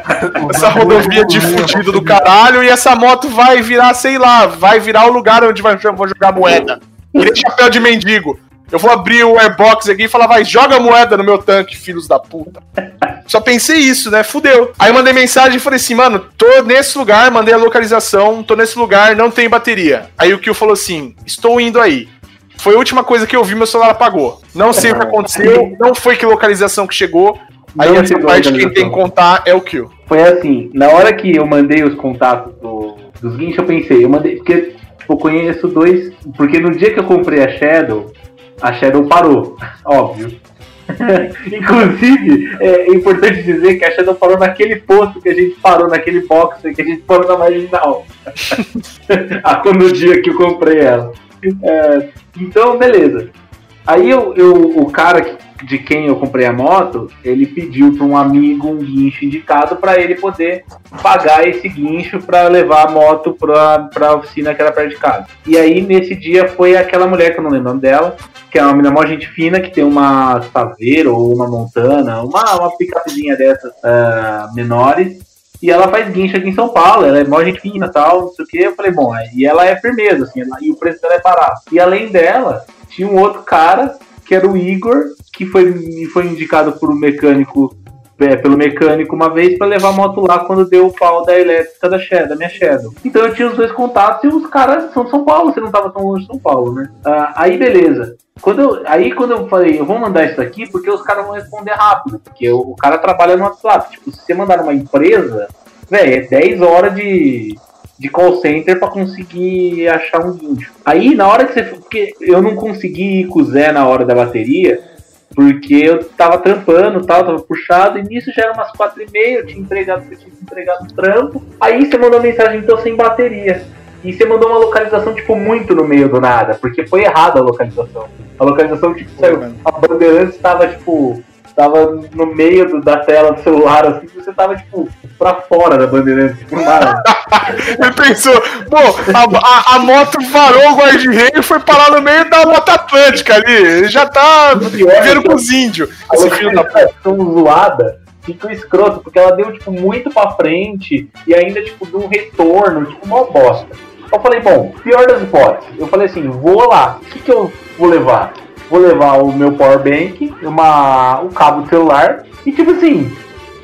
Essa rodovia de fudido do caralho. E essa moto vai virar, sei lá, vai virar o lugar onde vai, vou jogar moeda. Que nem chapéu de mendigo. Eu vou abrir o airbox aqui e falar, vai, joga moeda no meu tanque, filhos da puta. Só pensei isso, né? Fudeu. Aí eu mandei mensagem e falei assim, mano, tô nesse lugar, mandei a localização, tô nesse lugar, não tem bateria. Aí o Kio falou assim, estou indo aí. Foi a última coisa que eu vi, meu celular apagou. Não sei o que aconteceu, não foi que localização que chegou. Aí Não essa parte quem tem que contar é o Kio. Foi assim, na hora que eu mandei os contatos do- dos guinchos, eu pensei, eu mandei, porque eu conheço dois, porque no dia que eu comprei a Shadow, a Shadow parou, óbvio. Inclusive, é importante dizer que a Shadow parou naquele posto que a gente parou, naquele box que a gente parou na marginal. Ah, no dia que eu comprei ela. É, então, beleza. Aí eu, eu- o cara de quem eu comprei a moto, ele pediu para um amigo um guincho indicado para ele poder pagar esse guincho para levar a moto para a oficina que era perto de casa. E aí nesse dia foi aquela mulher que eu não lembro o nome dela, que é uma menina mó gente fina, que tem uma Saveiro ou uma Montana, uma, uma picapezinha dessas ah, menores. E ela faz guincho aqui em São Paulo, ela é mó gente fina tal, não sei o que. Eu falei, bom, e ela é firmeza, assim, ela- e o preço dela é barato. E além dela, tinha um outro cara, que era o Igor, que foi, foi indicado por um mecânico é, pelo mecânico uma vez pra levar a moto lá quando deu o pau da elétrica da, Shadow, da minha Shadow. Então eu tinha os dois contatos e os caras são de São Paulo, você não tava tão longe de São Paulo, né? Ah, aí beleza. Quando eu- aí quando eu falei, eu vou mandar isso aqui porque os caras vão responder rápido. Porque o, o cara trabalha no WhatsApp. Tipo, se você mandar numa empresa, velho, é 10 horas de, de call center pra conseguir achar um guincho. Aí, na hora que você. Porque eu não consegui ir com o Zé na hora da bateria, porque eu tava trampando tal, tava puxado, e nisso já era umas quatro e meia, eu tinha entregado, eu tinha entregado trampo. Aí você mandou mensagem, então sem bateria. E você mandou uma localização, tipo, muito no meio do nada, porque foi errada a localização. A localização, tipo, saiu. A Bandeirantes tava, tipo, tava no meio do- da tela do celular, assim, você tava, tipo, pra fora da Bandeirantes, tipo, nada. Ele pensou, pô, a, a- a moto varou o guarda-reio e foi parar no meio da Mata Atlântica ali. Ele já tá vivendo com os índios. a Esse filho da localização zoada ficou escroto, porque ela deu, tipo, muito pra frente e ainda, tipo, deu um retorno, tipo, uma bosta. Eu falei, bom, pior das hipóteses. Eu falei assim, vou lá, o que, que eu vou levar? Vou levar o meu power bank, uma, um cabo celular e, tipo assim,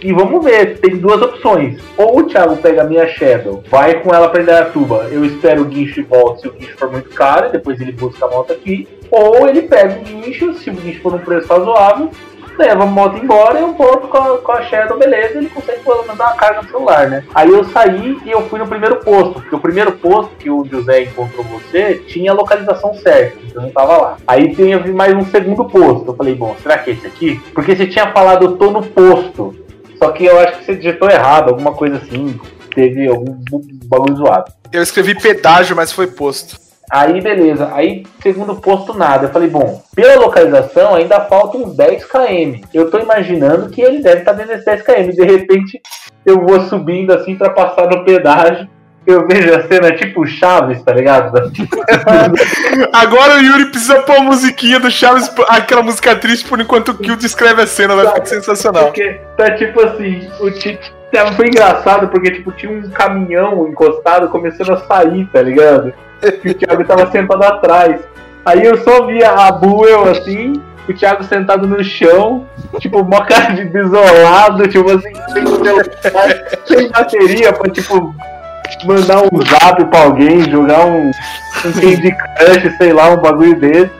e vamos ver, tem duas opções. Ou o Thiago pega a minha Shadow, vai com ela pra Indaiatuba, eu espero o guincho e volta se o guincho for muito caro, depois ele busca a moto aqui. Ou ele pega o guincho, se o guincho for um preço razoável, leva a moto embora e eu volto com a, com a Shadow, beleza, ele consegue pelo menos uma carga no celular, né? Aí eu saí e eu fui no primeiro posto, porque o primeiro posto que o José encontrou você tinha a localização certa, então eu não tava lá. Aí tinha mais um segundo posto, eu falei, bom, será que é esse aqui? Porque você tinha falado, eu tô no posto, só que eu acho que você digitou errado, alguma coisa assim, teve algum bagulho zoado. Eu escrevi pedágio, mas foi posto. Aí beleza, aí segundo posto nada. Eu falei, bom, pela localização ainda faltam uns 10 km. Eu tô imaginando que ele deve estar dentro desses 10 km. De repente eu vou subindo assim pra passar no pedágio. Eu vejo a cena tipo Chaves, tá ligado? Agora o Yuri precisa pôr a musiquinha do Chaves, aquela música triste, por enquanto o Kill descreve a cena, vai ficar sensacional. Porque tá tipo assim, o Tite. Foi engraçado porque tipo, tinha um caminhão encostado começando a sair, tá ligado? E o Thiago tava sentado atrás. Aí eu só via a Buell assim, o Thiago sentado no chão, tipo, mó cara de desolado, tipo assim, sem celular, sem bateria pra tipo mandar um zap pra alguém, jogar um, um Candy Crush, sei lá, um bagulho desse.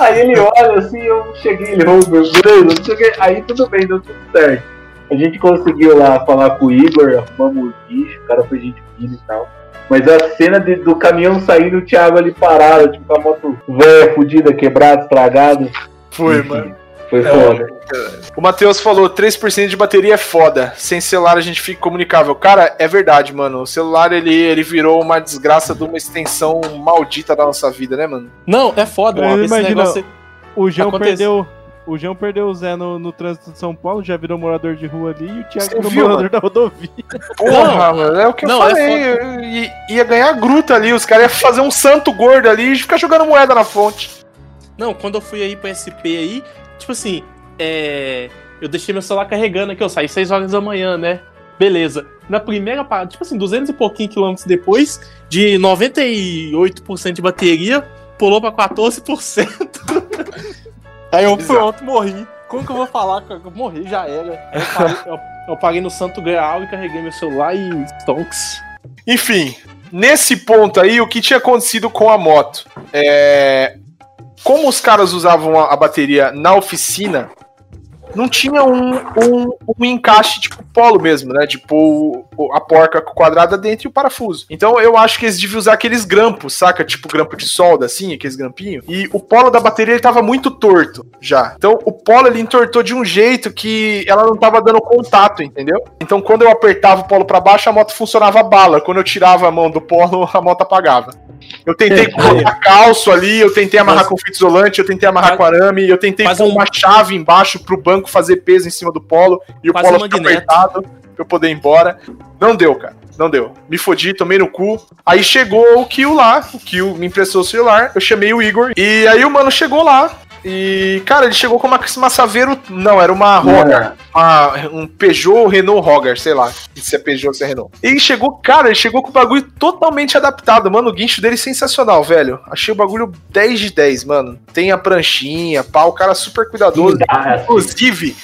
Aí ele olha assim, eu cheguei, ele, oh, meu Deus, não sei o que. Aí tudo bem, deu tudo certo. A gente conseguiu lá falar com o Igor, arrumamos o bicho, o cara foi gente fina e tal. Mas a cena de- do caminhão saindo, o Thiago ali parado, tipo, com a moto velha, fudida, quebrada, estragada. Foi, Enfim, mano. Foi É, foda. O Matheus falou, 3% de bateria é foda. Sem celular a gente fica comunicável. Cara, é verdade, mano. O celular, ele, ele virou uma desgraça de uma extensão maldita da nossa vida, né, mano? Não, é foda, mano. Esse negócio. O João Acontece. perdeu. O João perdeu o Zé no, no trânsito de São Paulo, já virou morador de rua ali, e o Thiago Você virou viu, morador da rodovia. Porra, mano, é o que eu Não, é falei. Eu ia, ia ganhar gruta ali, os caras iam fazer um santo gordo ali e ficar jogando moeda na fonte. Não, quando eu fui aí pra SP aí, tipo assim, é. Eu deixei meu celular carregando aqui, eu saí 6 horas da manhã, né? Beleza. Na primeira parada, tipo assim, 200 e pouquinho quilômetros depois, de 98% de bateria, pulou pra 14%. Aí eu Bizarro. pronto, morri. Como que eu vou falar? que Eu morri, já era. Eu parei, eu, eu parei no Santo Graal e carreguei meu celular e stonks. Enfim, nesse ponto aí, o que tinha acontecido com a moto? É... Como os caras usavam a, a bateria na oficina, não tinha um, um, um encaixe tipo polo mesmo, né? Tipo a porca quadrada dentro e o parafuso. Então eu acho que eles deviam usar aqueles grampos, saca? Tipo grampo de solda, assim, aqueles grampinhos. E o polo da bateria ele tava muito torto já. Então o polo ele entortou de um jeito que ela não tava dando contato, entendeu? Então quando eu apertava o polo pra baixo, a moto funcionava bala. Quando eu tirava a mão do polo, a moto apagava. Eu tentei colocar calço ali, eu tentei amarrar Mas- com fita isolante, eu tentei amarrar com arame, eu tentei pôr um- uma chave embaixo pro banco fazer peso em cima do polo e o polo ficar magneto. Pra eu poder ir embora. Não deu, cara. Não deu. Me fodi, tomei no cu. Aí chegou o Kill lá, o Kill me emprestou o celular, eu chamei o Igor. E aí o mano chegou lá. E, cara, ele chegou com uma, uma Saveiro. Não, era uma Rogar. uma- um Peugeot Renault Rogar, sei lá. Se é Peugeot ou se é Renault. E ele chegou, cara, ele chegou com o bagulho totalmente adaptado. Mano, o guincho dele é sensacional, velho. Achei o bagulho 10 de 10, mano. Tem a pranchinha, pá, o cara super cuidadoso. Inclusive,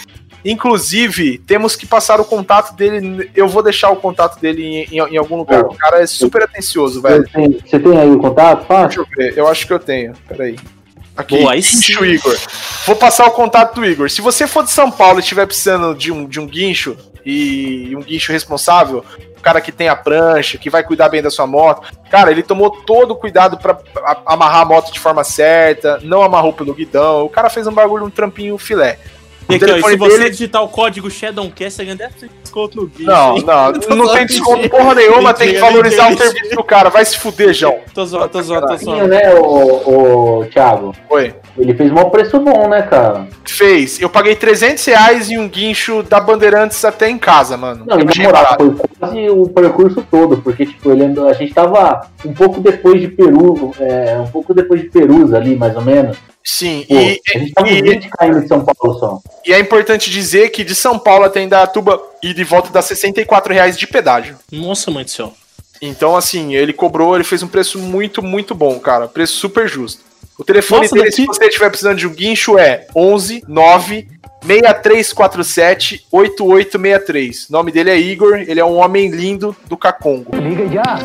Inclusive, temos que passar o contato dele. Eu vou deixar o contato dele em, em- em algum lugar. O cara é super atencioso, velho. Você tem, você tem aí o contato? Deixa eu ver. Eu acho que eu tenho. Peraí. Aqui, Boa, guincho sim. Igor. Vou passar o contato do Igor. Se você for de São Paulo e estiver precisando de um, de um guincho e um guincho responsável, o cara que tem a prancha, que vai cuidar bem da sua moto, cara, ele tomou todo o cuidado pra a- amarrar a moto de forma certa, não amarrou pelo guidão. O cara fez um bagulho, um trampinho filé. E aqui, ó, se você dele- digitar o código Shadowcast, você ganha 10% de desconto no guincho. Não, não, Tô não tem desconto mentira. porra nenhuma, tem que Mentira, valorizar o mentira, serviço do cara. Vai se fuder, João. Tô zoando, tô zoando, tô Sim, zoando. né, o, o Thiago? Oi. Ele fez um preço bom, né, cara? Fez. Eu paguei 300 reais em um guincho da Bandeirantes até em casa, mano. Não, e Eu na moral, foi quase o percurso todo, porque, tipo, ele andou, a gente tava um pouco depois de Peru, é, um pouco depois de Perusa ali, mais ou menos. Sim, Pô, e, a gente tava e- 20 km de São Paulo só. e é importante dizer que de São Paulo até Indaiatuba e de volta dá 64 reais de pedágio. Nossa, mãe do céu. Então, assim, ele cobrou, ele fez um preço muito, muito bom, cara. Preço super justo. O telefone Nossa, dele, daqui- se você estiver precisando de um guincho, é 11 9 6347 8863. O nome dele é Igor, ele é um homem lindo do Cacongo.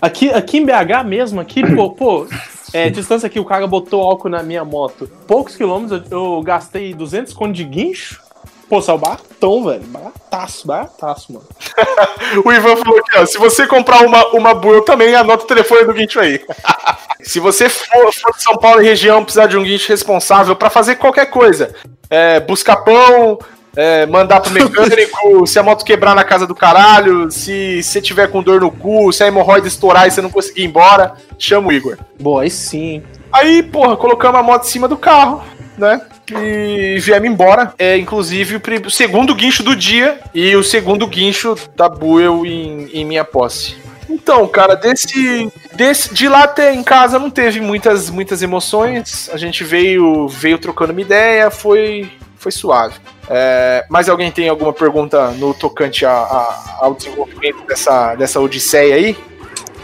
Aqui, aqui em BH mesmo, aqui, pô, pô, é, distância aqui, o cara botou álcool na minha moto. Poucos quilômetros, eu, eu gastei 200 conto de guincho. Pô, saiu baratão, velho. Barataço, barataço, mano. O Ivan falou aqui, ó. Se você comprar uma, uma bull, eu também anota o telefone do guincho aí. se você for, for de São Paulo e região, precisar de um guincho responsável pra fazer qualquer coisa. É, buscar pão, é, mandar pro mecânico, se a moto quebrar na casa do caralho, se você tiver com dor no cu, se a hemorroida estourar e você não conseguir ir embora, chama o Igor. Boa, aí sim. Aí, porra, colocamos a moto em cima do carro, né? E viemos embora. É, inclusive, o segundo guincho do dia e o segundo guincho da Buell em, em minha posse. Então, cara, desse, desse. De lá até em casa não teve muitas, muitas emoções. A gente veio, veio trocando uma ideia, foi, foi suave. É, mais alguém tem alguma pergunta no tocante a- a- ao desenvolvimento dessa, dessa odisseia aí?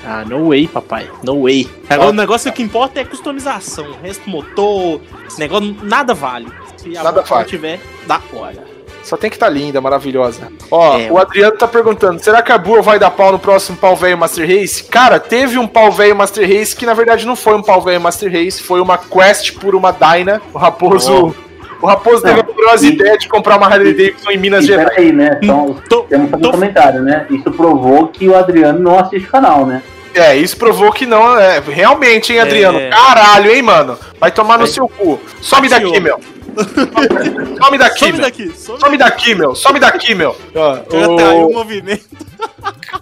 Ah, no way, papai. No way. Agora o negócio que importa é customização. O resto, motor, esse negócio, nada vale. Se a Nada vale. tiver, da hora. Só tem que estar linda, maravilhosa. Ó, É. o Adriano tá perguntando: será que a Bull vai dar pau no próximo pau velho Master Race? Cara, teve um pau velho Master Race que na verdade não foi um pau velho Master Race, foi uma quest por uma Dyna. O Raposo. O Raposo teve a e- ideia de comprar uma Harley Davidson em Minas E Gerais. peraí, né? Só, Tô- temos que fazer tô- um comentário, né? Isso provou que o Adriano não assiste o canal, né? É, isso provou que não. É, realmente, hein, Adriano? É. Caralho, hein, mano? Vai tomar no É. seu cu. Some daqui, meu. Some daqui, Some meu. daqui, some Some daqui, meu. Some daqui, meu. Cara, o- traiu o movimento.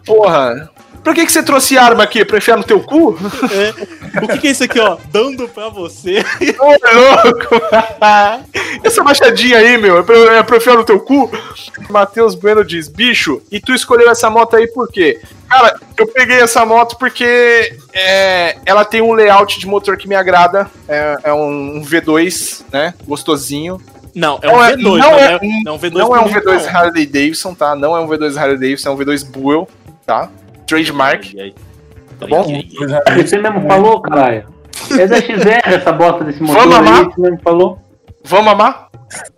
Porra. Por que, que você trouxe arma aqui? Pra enfiar no teu cu? É. O que, que é isso aqui, ó? Dando pra você. Ô, louco! Essa machadinha aí, meu, é pra, é pra enfiar no teu cu? Matheus Bueno diz, bicho, e tu escolheu essa moto aí por quê? Cara, eu peguei essa moto porque é, ela tem um layout de motor que me agrada. É, é um, um V2, né? Gostosinho. Não, é um Não é- V2, não não, é é, um- não é um V2 Não é um bonito, V2 não. Harley Davidson, tá? Não é um V2 Harley Davidson, é um V2 Buell, tá? Trademark. Aí? Tá bom? Você mesmo falou, caralho. É da XR essa bosta desse motor Vamos aí, amar? você mesmo falou. Vamos amar?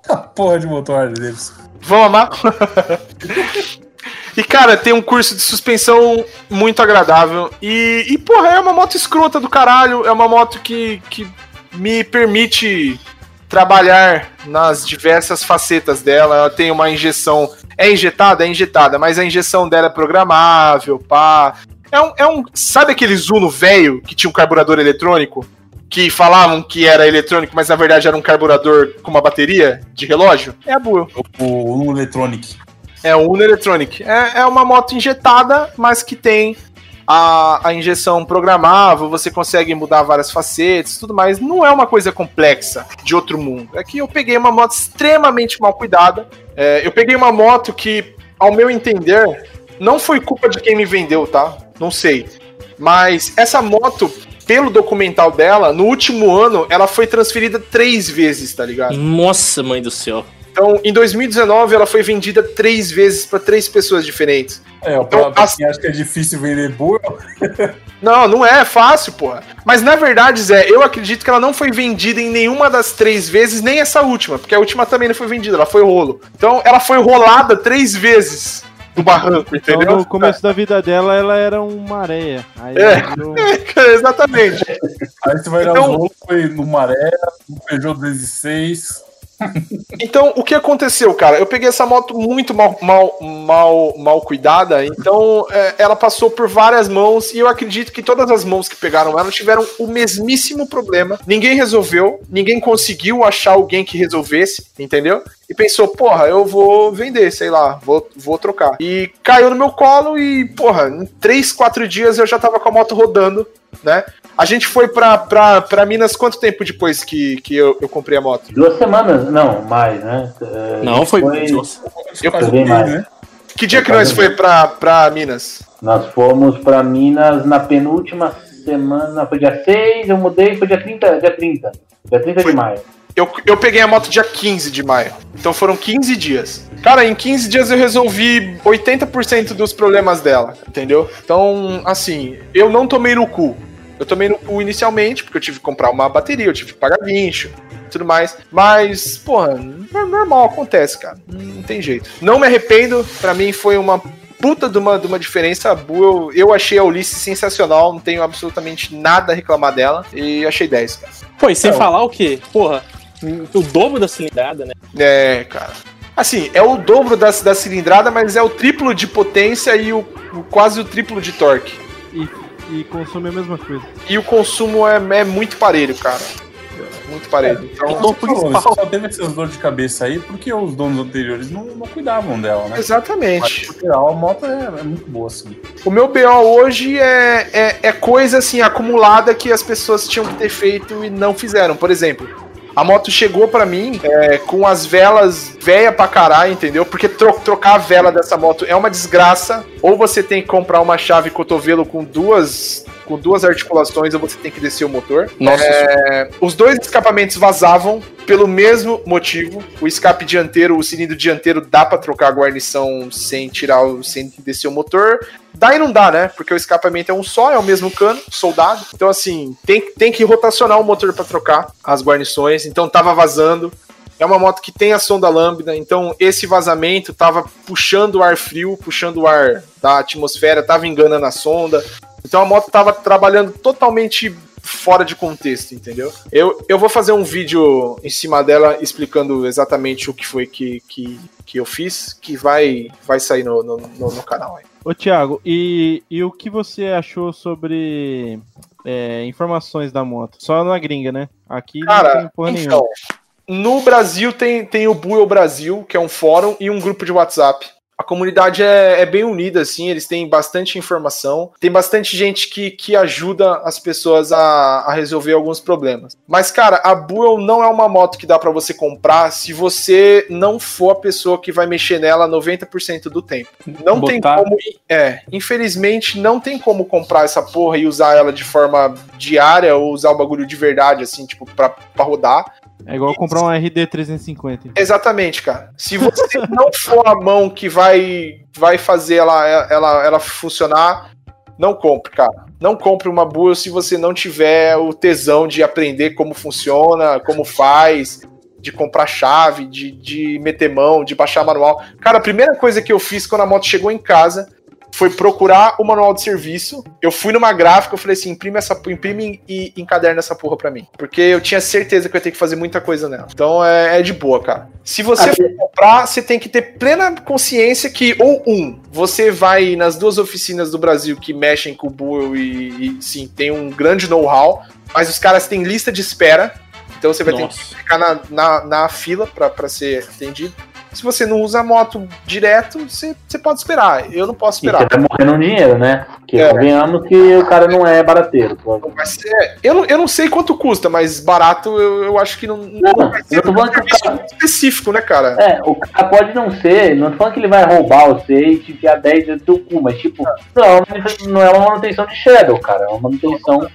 A porra de motor Davidson. Vamos amar? e, cara, tem um curso de suspensão muito agradável. E, e, porra, é uma moto escrota do caralho. É uma moto que, que me permite trabalhar nas diversas facetas dela. Ela tem uma injeção. É injetada? É injetada, mas a injeção dela é programável, pá. É um. É um sabe aquele Zuno velho que tinha um carburador eletrônico? Que falavam que era eletrônico, mas na verdade era um carburador com uma bateria de relógio? É a Buell. O Uno Electronic. É o Uno Electronic. É, é uma moto injetada, mas que tem a, a injeção programável, você consegue mudar várias facetas tudo mais. Não é uma coisa complexa de outro mundo. É que eu peguei uma moto extremamente mal cuidada. É, eu peguei uma moto que, ao meu entender, não foi culpa de quem me vendeu, tá? Não sei. Mas essa moto, pelo documental dela, no último ano, ela foi transferida três vezes, tá ligado? Nossa, mãe do céu. Então, em 2019, ela foi vendida três vezes pra três pessoas diferentes. É, Então, pra, pra as- quem acha que é difícil vender burro, Não, não é fácil, porra. Mas na verdade, Zé, eu acredito que ela não foi vendida em nenhuma das três vezes, nem essa última, porque a última também não foi vendida, ela foi rolo. Então, ela foi rolada três vezes do barranco, Então, entendeu? no começo da vida dela, ela era uma areia. Aí É. virou- Exatamente. aí você vai dar Então- os rolos, foi no Maré, no Peugeot 206. Então, o que aconteceu, cara? Eu peguei essa moto muito mal, mal, mal, mal cuidada, então é, ela passou por várias mãos e eu acredito que todas as mãos que pegaram ela tiveram o mesmíssimo problema. Ninguém resolveu, ninguém conseguiu achar alguém que resolvesse, entendeu? E pensou, porra, eu vou vender, sei lá, vou, vou trocar. E caiu no meu colo e, porra, em 3, 4 dias eu já tava com a moto rodando, né? A gente foi pra, pra, pra Minas quanto tempo depois que, que eu, eu comprei a moto? Duas semanas, não, mais, né? É, Não, foi. Nós Eu- Quase bem mais. né? Que dia que nós foi pra, pra Minas? fomos pra Minas na penúltima semana, foi dia 6, eu mudei, foi dia 30, dia 30. Dia 30 de maio. Eu, eu peguei a moto dia 15 de maio. Então foram 15 dias. Cara, em 15 dias eu resolvi 80% dos problemas dela, entendeu? Então, assim, eu não tomei no cu. Eu tomei no cu inicialmente, porque eu tive que comprar uma bateria, eu tive que pagar guincho e tudo mais. Mas, porra, normal, acontece, cara. Não tem jeito. Não me arrependo, pra mim foi uma puta de uma, de uma diferença. A Bu, eu, eu achei a Ulisses sensacional, não tenho absolutamente nada a reclamar dela. E achei 10, cara. Pô, e sem Não. falar o quê? Porra, o dobro da cilindrada, né? É, cara. Assim, é o dobro da, da cilindrada, mas é o triplo de potência e o, o- quase o triplo de torque. E, e consome a mesma coisa. E o consumo é, é muito parelho, cara. Muito parelho. Então, Então, você falou, você só teve essas dores de cabeça aí porque os donos anteriores não, não cuidavam dela, né? Mas, exatamente. por geral, a moto é, é muito boa, assim. O meu BO hoje é, é, é coisa assim acumulada que as pessoas tinham que ter feito e não fizeram. Por exemplo, a moto chegou pra mim é, com as velas velha pra caralho, entendeu? Porque tro- trocar a vela dessa moto é uma desgraça. Ou você tem que comprar uma chave cotovelo com duas com duas articulações você tem que descer o motor. Nossa É, os dois escapamentos vazavam pelo mesmo motivo. O escape dianteiro, o cilindro dianteiro dá pra trocar a guarnição sem tirar o sem descer o motor. Dá e não dá, né? Porque o escapamento é um só, é o mesmo cano, soldado. Então, assim, tem, tem que rotacionar o motor pra trocar as guarnições. Então, tava vazando. É uma moto que tem a sonda lambda, então esse vazamento tava puxando o ar frio, puxando o ar da atmosfera, tava enganando a sonda. Então a moto tava trabalhando totalmente fora de contexto, entendeu? Eu, eu vou fazer um vídeo em cima dela explicando exatamente o que foi que, que, que eu fiz, que vai, vai sair no, no, no- no canal aí. Ô, Thiago, e, e o que você achou sobre é, informações da moto? Só na gringa, né? Aqui não Cara, tem porra então, nenhuma. no Brasil tem, tem o Buell Brasil, que é um fórum, e um grupo de WhatsApp. A comunidade é, é bem unida, assim, eles têm bastante informação, tem bastante gente que, que ajuda as pessoas a, a resolver alguns problemas. Mas, cara, a Buell não é uma moto que dá pra você comprar se você não for a pessoa que vai mexer nela 90% do tempo. Não tem Botar- como. É, infelizmente, não tem como comprar essa porra e usar ela de forma diária ou usar o bagulho de verdade, assim, tipo, pra, pra rodar. É igual comprar um RD 350. Exatamente, cara. Se você não for a mão que vai, vai fazer ela, ela, ela funcionar, não compre, cara. Não compre uma Buell se você não tiver o tesão de aprender como funciona, como faz, de comprar chave, de, de meter mão, de baixar manual. Cara, a primeira coisa que eu fiz quando a moto chegou em casa foi procurar o manual de serviço. Eu fui numa gráfica, eu falei assim, imprime essa, imprime e encaderna essa porra pra mim. Porque eu tinha certeza que eu ia ter que fazer muita coisa nela. Então é, é de boa, cara. Se você for comprar, você tem que ter plena consciência que, ou um, você vai nas duas oficinas do Brasil que mexem com o Buell e, e sim, tem um grande know-how, mas os caras têm lista de espera. Então você vai ter Nossa. que ficar na, na, na fila pra ser atendido. Se você não usa a moto direto, você, você pode esperar. Eu não posso E você esperar. vai morrer no dinheiro, né? Porque É. convenhamos que o cara não é barateiro. Mas, é, eu, não, eu não sei quanto custa, mas barato eu, eu acho que não, não Não, vai eu ser tô um serviço cara- específico, né, cara? É, o cara pode não ser, não tô falando que ele vai roubar você e te enfiar 10 dentro do cu, mas tipo, não é, não é uma manutenção de Shadow, cara. É uma manutenção,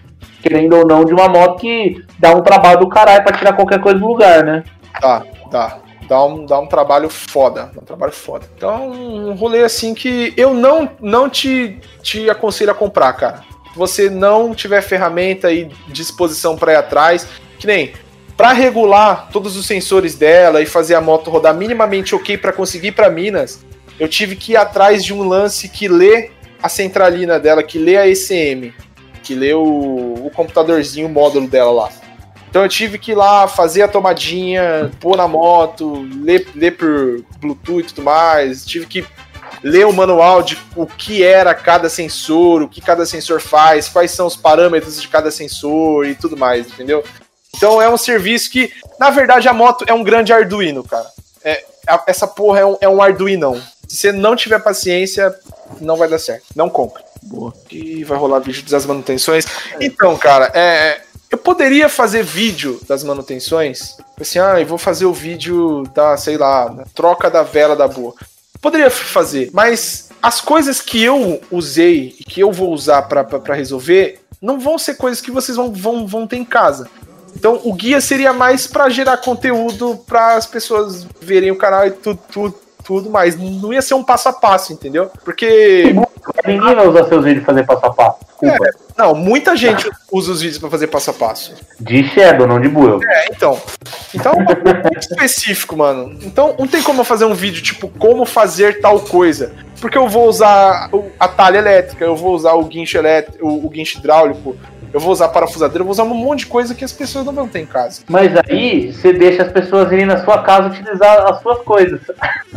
querendo ou não, de uma moto que dá um trabalho do caralho pra tirar qualquer coisa do lugar, né? Tá, tá. Dá um, dá um trabalho foda. Dá um trabalho foda. Então, um rolê assim que eu não, não te, te aconselho a comprar, cara. Você não tiver ferramenta e disposição para ir atrás, que nem para regular todos os sensores dela e fazer a moto rodar minimamente ok para conseguir para Minas, eu tive que ir atrás de um lance que lê a centralina dela, que lê a ECM, que lê o, o computadorzinho, o módulo dela lá. Então eu tive que ir lá fazer a tomadinha, pôr na moto, ler, ler por Bluetooth e tudo mais. Tive que ler o manual de o que era cada sensor, o que cada sensor faz, quais são os parâmetros de cada sensor e tudo mais, entendeu? Então é um serviço que, na verdade, a moto é um grande Arduino, cara. É, essa porra é um, é um Arduinão. Se você não tiver paciência, não vai dar certo. Não compre. Boa. E vai rolar vídeo das manutenções. Então, cara, é, eu poderia fazer vídeo das manutenções. Assim, ah, eu vou fazer o vídeo da, sei lá, troca da vela da boa. Poderia fazer, mas as coisas que eu usei e que eu vou usar para resolver não vão ser coisas que vocês vão, vão, vão ter em casa. Então o guia seria mais para gerar conteúdo para as pessoas verem o canal e tudo, tudo, tudo mais. Não ia ser um passo a passo, entendeu? Porque. Ninguém vai usar seus vídeos pra fazer passo a passo. É, não, muita gente usa os vídeos para fazer passo a passo. De Shadow, não de Buell. É, então. Então é muito específico, mano. Então não tem como eu fazer um vídeo tipo como fazer tal coisa. Porque eu vou usar a talha elétrica, eu vou usar o guincho elétrico, o, o guincho hidráulico, eu vou usar parafusadeira, eu vou usar um monte de coisa que as pessoas não vão ter em casa. Mas aí você deixa as pessoas irem na sua casa utilizar as suas coisas.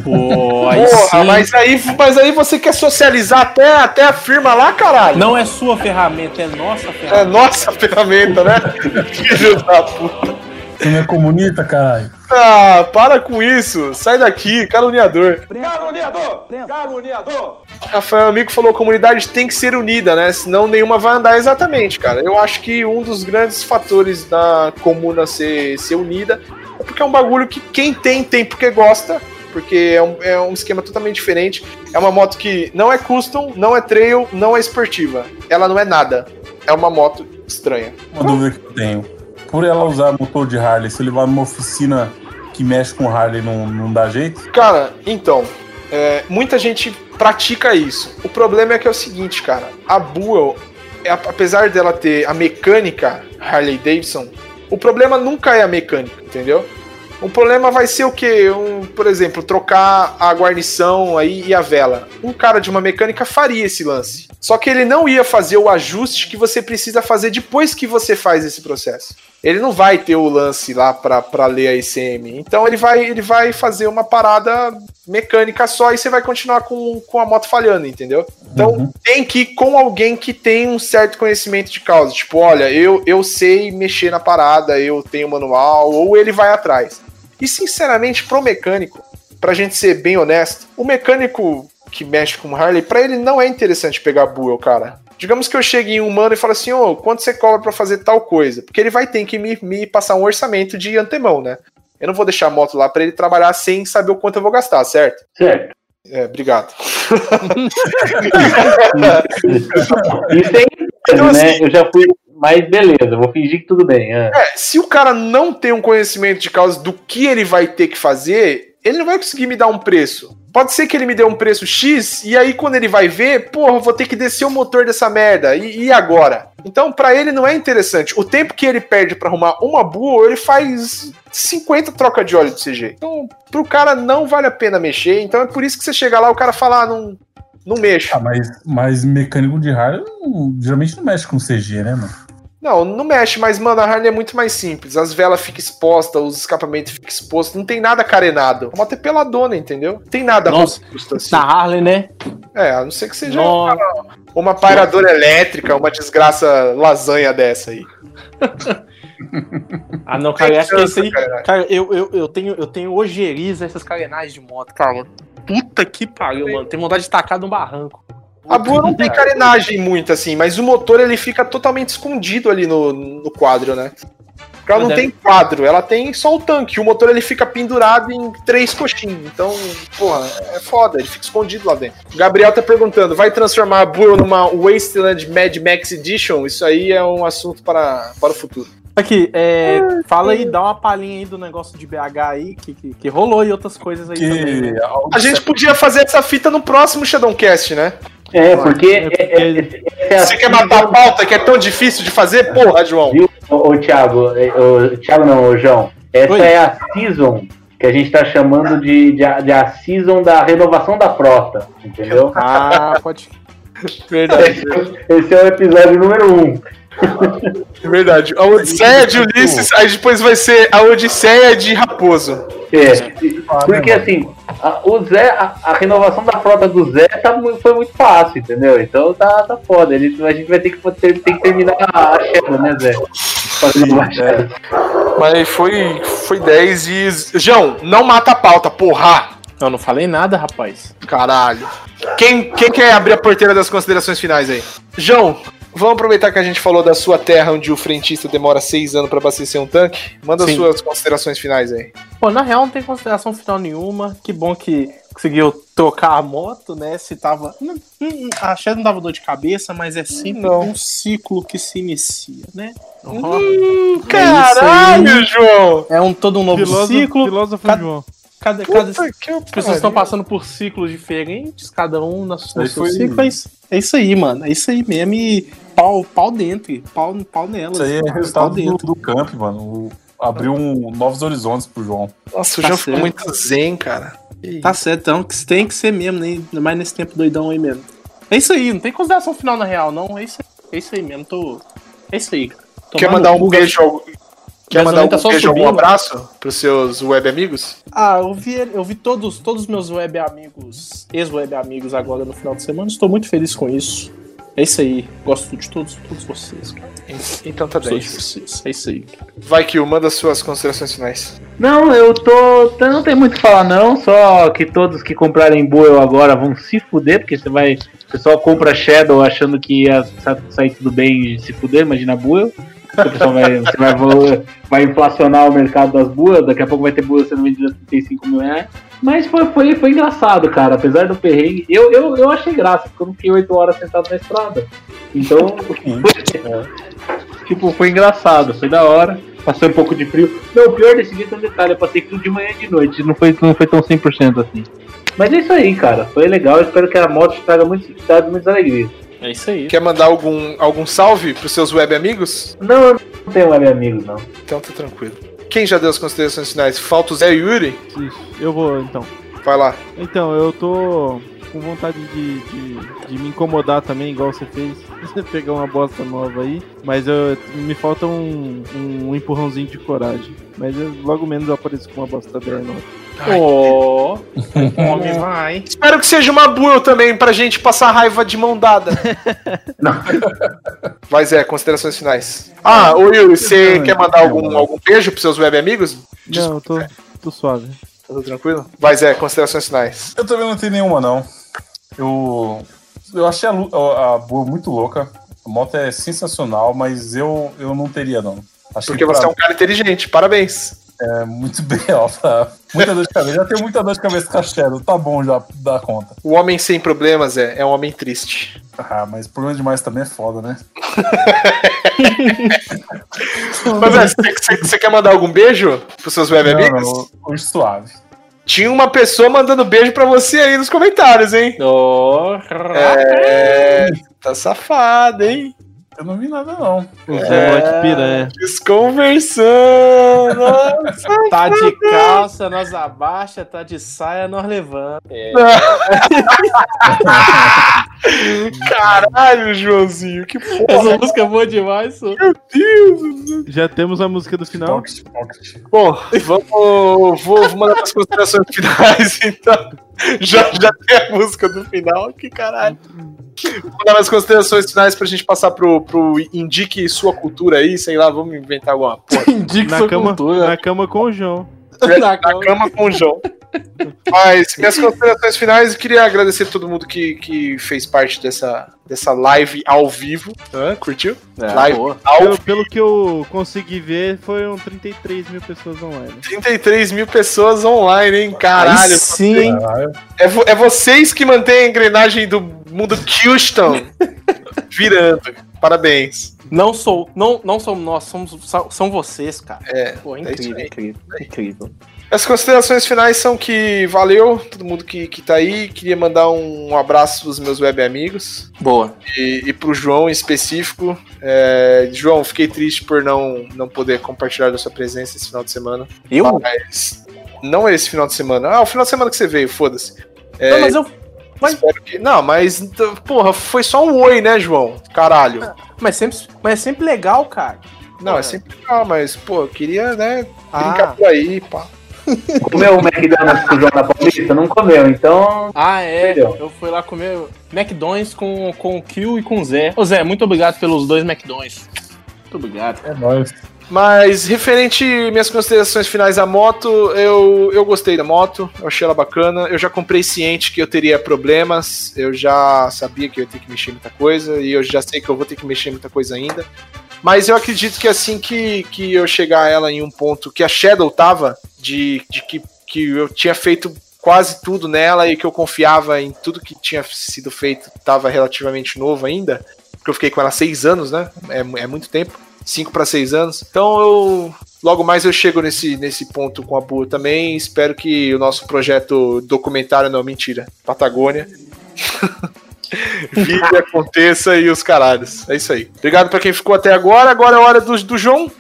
Pô, aí Porra, sim. mas aí, mas aí você quer socializar até, até a firma lá, caralho? Não é sua ferramenta, é nossa É ferramenta. nossa ferramenta, né? Filho da puta. Você não é comunista, caralho? Ah, para com isso. Sai daqui, caluniador. Caluniador! Caluniador! Rafael Amigo falou: a comunidade tem que ser unida, né? Senão nenhuma vai andar exatamente, cara. Eu acho que um dos grandes fatores da comuna ser, ser unida é porque é um bagulho que quem tem, tem porque gosta. Porque é um, é um esquema totalmente diferente. É uma moto que não é custom, não é trail, não é esportiva. Ela não é nada. É uma moto estranha. Uma dúvida que eu tenho. Por ela usar motor de Harley, se eu levar numa oficina que mexe com Harley, não, não dá jeito? Cara, então, é, muita gente pratica isso. O problema é que é o seguinte, cara. A Buell, é, apesar dela ter a mecânica Harley Davidson, o problema nunca é a mecânica, entendeu? O problema vai ser o quê? Um, por exemplo, trocar a guarnição aí e a vela. Um cara de uma mecânica faria esse lance. Só que ele não ia fazer o ajuste que você precisa fazer depois que você faz esse processo. Ele não vai ter o lance lá para ler a ICM. Então ele vai, ele vai fazer uma parada mecânica só e você vai continuar com, com a moto falhando, entendeu? Então Uhum. tem que ir com alguém que tem um certo conhecimento de causa. Tipo, olha, eu, eu sei mexer na parada, eu tenho manual, ou ele vai atrás. E sinceramente, pro mecânico, pra gente ser bem honesto, o mecânico que mexe com Harley, pra ele não é interessante pegar Buell, cara. Digamos que eu chegue em um mano e fale assim, ô, quanto você cobra pra fazer tal coisa? Porque ele vai ter que me, me passar um orçamento de antemão, né? Eu não vou deixar a moto lá pra ele trabalhar sem saber o quanto eu vou gastar, certo? Certo. É, obrigado. Isso é Então, né? assim- Eu já fui. Mas beleza, vou fingir que tudo bem. é. É, se o cara não tem um conhecimento de causa do que ele vai ter que fazer, ele não vai conseguir me dar um preço. Pode ser que ele me dê um preço X, e aí quando ele vai ver, porra, vou ter que descer o motor dessa merda. E, e agora? Então, pra ele não é interessante. O tempo que ele perde pra arrumar uma boa, ele faz 50 trocas de óleo de CG. Então, pro cara não vale a pena mexer. Então é por isso que você chega lá, o cara fala, ah, não, não mexo. Ah, mas, mas mecânico de não- geralmente não mexe com CG, né, mano? Não, não mexe, mas, mano, a Harley é muito mais simples. As velas ficam expostas, os escapamentos ficam expostos, não tem nada carenado. A moto é peladona, entendeu? Não tem nada Nossa, assim. Na Harley, né? É, a não ser que seja uma, uma pairadora elétrica, uma desgraça lasanha dessa aí. Ah, não, cara, eu acho que aí. Cara, eu, eu, eu tenho, eu tenho ojeriza essas carenagens de moto, cara. Puta que pariu, mano. Tem vontade de tacar num barranco. A Boa não tem carenagem muito assim, mas o motor ele fica totalmente escondido ali no, no quadro, né? Porque ela não é- tem quadro, ela tem só o tanque. O motor ele fica pendurado em três coxinhas. Então, porra, é foda, ele fica escondido lá dentro. O Gabriel tá perguntando: vai transformar a Buell numa Wasteland Mad Max Edition? Isso aí é um assunto para, para o futuro. Aqui, é, fala aí, dá uma palhinha aí do negócio de BH aí, que, que, que rolou e outras coisas aí também. Que né? A gente podia fazer essa fita no próximo Shadowcast, né? É, porque. É porque- é- é- é- é Você quer matar a pauta que é tão difícil de fazer? Porra, João. Viu, ô, ô Thiago, ô, Thiago não, ô João. Essa Oi. é a season que a gente tá chamando de, de, a- de a season da renovação da frota, entendeu? Ah, pode. Verdade, Esse é o episódio número um. verdade. A Odisseia de Ulisses, aí depois vai ser a Odisseia de Raposo. É, porque assim, a, o Zé, a, a renovação da frota do Zé tá, foi muito fácil, entendeu? Então tá, tá foda. Ele, a gente vai ter que, ter, tem que terminar a, Shadow, né, Zé? Shadow. Mas foi, foi 10 e. João, não mata a pauta, porra! Eu não falei nada, rapaz. Caralho. Quem, quem quer abrir a porteira das considerações finais aí? João, vamos aproveitar que a gente falou da sua terra onde o frentista demora seis anos pra abastecer um tanque. Manda Sim. suas considerações finais aí. Pô, na real não tem consideração final nenhuma. Que bom que conseguiu trocar a moto, né? Se tava. Hum, hum, A Shadow não dava dor de cabeça, mas é sempre Não. um ciclo que se inicia, né? Hum, É caralho, João! É um todo um novo Filósofo, ciclo. filósofo Cada- João. Cada, cada, Puta que as pessoas estão passando por ciclos diferentes, cada um na sua ciclo. É isso, é isso aí, mano. É isso aí mesmo. E pau, pau dentro. Pau, pau nelas. Isso aí é resultado do, dentro. do camp, mano. O- abriu um, novos horizontes pro João. Nossa, o Tá João ficou muito zen, cara. Tá certo, então que tem que ser mesmo, né? Ainda mais nesse tempo doidão aí mesmo. É isso aí, não tem consideração final na real, não. É isso aí, é isso aí mesmo. Tô... É isso aí, cara. Quer mandar um beijo ao... Quer mandar tá um só beijo, algum subindo. abraço pros seus web amigos? Ah, eu vi, eu vi todos, todos os meus web amigos, ex-web amigos agora no final de semana. Estou muito feliz com isso. É isso aí. Gosto de todos, todos vocês, cara. Então tá Gosto de 10. vocês. É isso aí. Vai, Kill, manda suas considerações finais. Não, eu tô. eu Não tem muito o que falar, não. Só que todos que comprarem Buell agora vão se fuder, porque você vai. Você só compra Shadow achando que ia sa- sair tudo bem e se fuder, imagina Buell. Pessoal vai, você vai, vai inflacionar o mercado das buas, daqui a pouco vai ter buas sendo vendidas por 35 mil reais. Mas foi, foi, foi engraçado, cara. Apesar do perrengue, eu, eu, eu achei graça, porque eu não fiquei 8 horas sentado na estrada. Então, tipo, foi engraçado, foi da hora. Passei um pouco de frio. Não, o pior desse dia tem um detalhe, eu passei frio de manhã e de noite, não foi, não foi tão 100% assim. Mas é isso aí, cara. Foi legal, eu espero que a moto te traga muitas felicidades, muitas alegrias. É isso aí. Quer mandar algum, algum salve pros seus web amigos? Não, eu não tenho web amigos, não. Então tá tranquilo. Quem já deu as considerações finais? Falta o Zé Yuri? Isso, eu vou então. Vai lá. Então, eu tô com vontade de, de, de, me incomodar também, igual você fez. Pegar uma bosta nova aí. Mas eu, me falta um, um empurrãozinho de coragem. Mas eu, logo menos eu apareço com uma bosta bem nova. Oh, homem vai. Espero que seja uma boa também pra gente passar raiva de mão dada. Não. Mas é, considerações finais. Ah, ô Will, você quer mandar algum, algum beijo pros seus web amigos? Não, eu tô, tô suave. Tá tranquilo? Mas é, considerações finais. Eu também não tenho nenhuma, não. Eu, eu achei a, a, a muito louca. A moto é sensacional, mas eu, eu não teria, não. Porque você pra... é um cara inteligente, parabéns é muito bem, ó. pra- Muita dor de cabeça. Já tenho muita dor de cabeça com a Shadow. Tá bom já, dá conta. O homem sem problemas é, é um homem triste. Ah, mas problema demais também é foda, né? Mas é, você- quer mandar algum beijo pros seus web amigos? hoje suave. Tinha uma pessoa mandando beijo pra você aí nos comentários, hein? Ó, É. Tá safado, hein? Eu não vi nada, não. O Zé Moleque piranha. Desconversando. Nossa. tá de calça, nós abaixa, tá de saia, nós levamos. Caralho, Joãozinho, que porra. Essa música é boa demais, só. Já temos a música do final. Pocket, pocket. Bom, vamos. Vou, vou mandar as considerações finais, então. Já, já tem a música do final, que caralho. Vou mandar as considerações finais pra gente passar pro, pro Indique Sua Cultura aí, sei lá, vamos inventar alguma porra. Indique Na sua cama, cultura. na cama com o João. Na Na cama. cama com o João. Mas, minhas considerações finais, eu queria agradecer a todo mundo que, que fez parte dessa, dessa live ao vivo. Hã? Curtiu? É, live boa. ao Pelo, pelo que eu consegui ver, foram 33 mil pessoas online. 33 mil pessoas online, hein? Caralho. Aí sim, hein? É, vo- é vocês que mantêm a engrenagem do mundo Houston virando. Parabéns. Não sou, não, não somos nós, somos, são, vocês, cara. É, Pô, é incrível, aí. incrível, incrível. As considerações finais são que valeu todo mundo que, que tá aí. Queria mandar um abraço pros meus web amigos Boa. e, e pro João em específico. É, João, fiquei triste por não, não poder compartilhar da sua presença esse final de semana. Eu? Mas não esse final de semana. Ah, o final de semana que você veio, foda-se. É, Não, mas eu. Mas, espero que- Não, mas, porra, foi só um oi, né, João? Caralho. mas, sempre, mas é sempre legal, cara. Não, é sempre legal, mas, pô, eu queria, né, Ah. brincar por aí, pá. Comeu o McDonald's com o João na Paulista? Não comeu, então. Ah, é. Entendeu? Eu fui lá comer McDonald's com, com o Kill e com o Zé. Ô, Zé, muito obrigado pelos dois McDonald's. Muito obrigado. É nóis. Mas, referente minhas considerações finais à moto, eu, eu gostei da moto, eu achei ela bacana. Eu já comprei ciente que eu teria problemas, eu já sabia que eu ia ter que mexer muita coisa, e eu já sei que eu vou ter que mexer muita coisa ainda. Mas eu acredito que assim que, que eu chegar ela em um ponto que a Shadow tava, de, de que, que eu tinha feito quase tudo nela e que eu confiava em tudo que tinha sido feito, tava relativamente novo ainda, porque eu fiquei com ela seis anos, né? É, é muito tempo. 5 para 6 anos. Então eu logo mais eu chego nesse, nesse ponto com a Bua também. Espero que o nosso projeto documentário, não, mentira, Patagônia. Vive, aconteça e os caralhos. É isso aí. Obrigado pra quem ficou até agora. Agora é hora do, do João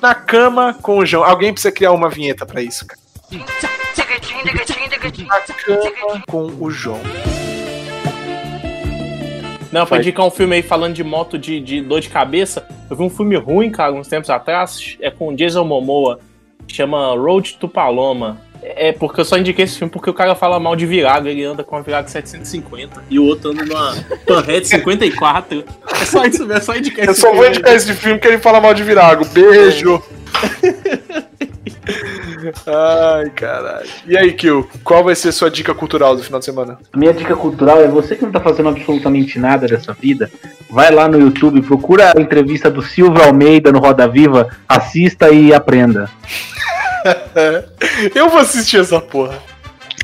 na cama com o João. Alguém precisa criar uma vinheta pra isso, cara. Na cama com o João. Não, pra indicar um filme aí falando de moto de, de dor de cabeça. Eu vi um filme ruim, cara, uns tempos atrás. É com Jason Momoa. Chama Road to Paloma. É porque eu só indiquei esse filme porque o cara fala mal de Virago. Ele anda com uma Virago 750 e o outro anda numa Torrete 54. É só isso mesmo, é só indicar Eu esse só filme vou aí. indicar esse filme que ele fala mal de Virago. Beijo! Ai, caralho. E aí, Kill, qual vai ser a sua dica cultural do final de semana? A minha dica cultural é você que não tá fazendo absolutamente nada dessa vida, vai lá no YouTube, procura a entrevista do Silvio Almeida no Roda Viva, assista e aprenda. Eu vou assistir essa porra.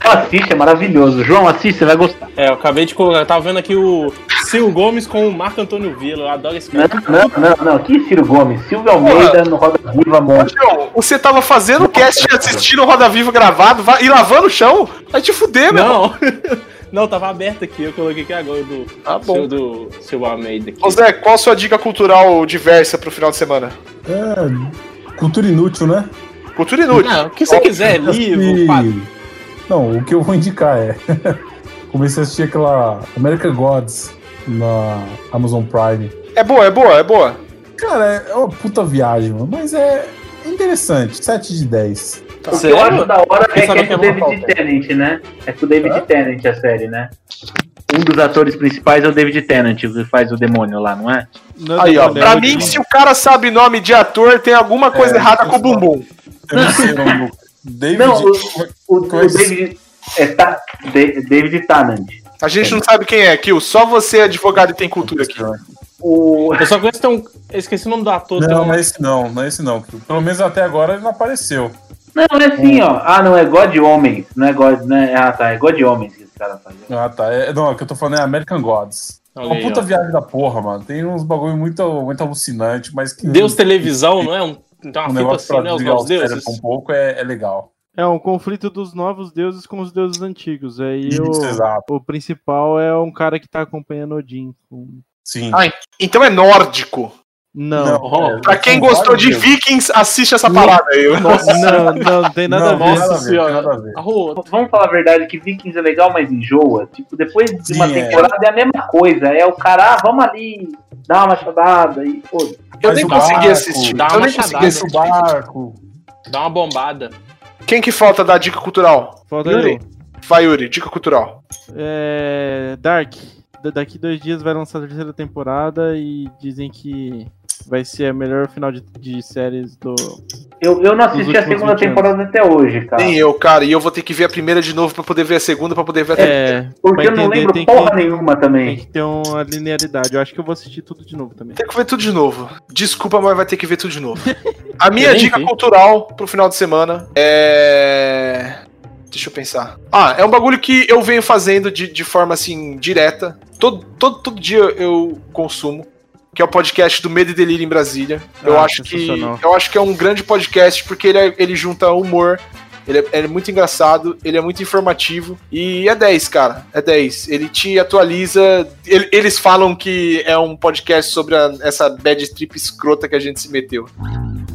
Assiste, é maravilhoso. João, assiste, você vai gostar. É, eu acabei de colocar. Eu tava vendo aqui o Ciro Gomes com o Marco Antônio Villa. Eu adoro esse Não, cara. não, não, não. Que Ciro Gomes? Silvio Almeida no Roda Viva. João, você tava fazendo o cast assistindo o Roda Viva gravado vai- e lavando o chão? Vai te fuder, meu. Não, não, tava aberto aqui. Eu coloquei aqui agora do, Tá bom. seu, do seu Almeida. Aqui. Ô Zé, qual a sua dica cultural diversa pro final de semana? É, cultura inútil, né? Cultura inútil. Ah, o que você quiser, livro, quadro. Não, o que eu vou indicar é. Comecei a assistir aquela American Gods na Amazon Prime. É boa, é boa, é boa. Cara, é uma puta viagem, mano, mas é interessante. 7 de 10. Tá. O que eu acho da hora é que é com é o uma David. Tennant, né? É com o David Hã? Tennant a série, né? Um dos atores principais é o David Tennant, que faz o demônio lá, não é? Não, Aí, ó, não, pra mim, se o cara sabe nome de ator, tem alguma coisa É, errada com o bumbum. Eu não sei o nome do. David. Não, o, o Coisa- David. É, tá, Da- David Tennant. A gente não sabe quem é, Kill. Só você é advogado e tem cultura aqui. O, Eu só conheço um. Eu esqueci o nome do ator. Não, não é esse não, não é esse não. Pelo menos até agora ele não apareceu. Não, não é assim, ó. Ah, não, é God Homens. Não é God. Não é, ah, tá. É God Homens que esse cara faz. Ah, tá. É, não, o que eu tô falando é American Gods. É Olha uma aí, puta ó. viagem da porra, mano. Tem uns bagulho muito, muito alucinante, mas que. Deus televisão, não é? Um, tem uma um negócio assim, pra né? Os deuses. um pouco é, é legal. É um conflito dos novos deuses com os deuses antigos. Aí Isso, o, exato. o principal é um cara que tá acompanhando Odin. com- Sim. Ah, Então é nórdico. Não, Ó, é, Pra quem gostou de. Vikings, assiste essa parada aí. não, não, não tem nada Não, a ver. nada a Nossa ver, tem senhora. nada a ver. Arro, Vamos falar a verdade que Vikings é legal, mas enjoa. Tipo, depois de uma Sim, é. temporada é. a mesma coisa. É o cara, ah, vamos ali, dá uma machadada e pô. Eu nem consegui assistir. dá Eu uma nem consegui machadada. Esse assistir. barco. dá uma bombada. Quem que falta da dica cultural? Falta Yuri. eu. Vai, Yuri, dica cultural. É, Dark. Da- Daqui dois dias vai lançar a terceira temporada e dizem que vai ser a melhor final de, de séries do. Eu, eu não assisti a segunda 20 anos. temporada até hoje, cara. Nem eu, cara. E eu vou ter que ver a primeira de novo pra poder ver a segunda, pra poder ver a terceira. É, Porque eu não entender, lembro tem porra que- nenhuma tem também. que ter uma linearidade. Eu acho que eu vou assistir tudo de novo também. Tem que ver tudo de novo. Desculpa, mas vai ter que ver tudo de novo. A minha dica vi. cultural pro final de semana é. Deixa eu pensar. Ah, é um bagulho que eu venho fazendo de, de forma assim, direta. Todo, todo, todo dia eu consumo. que é o podcast do Medo e Delírio em Brasília. Eu Ah, acho que eu acho que é um grande podcast porque ele, é- ele junta humor, ele é, ele é muito engraçado, ele é muito informativo e é 10, cara. É 10. Ele te atualiza. ele- eles falam que é um podcast sobre a- essa bad trip escrota que a gente se meteu.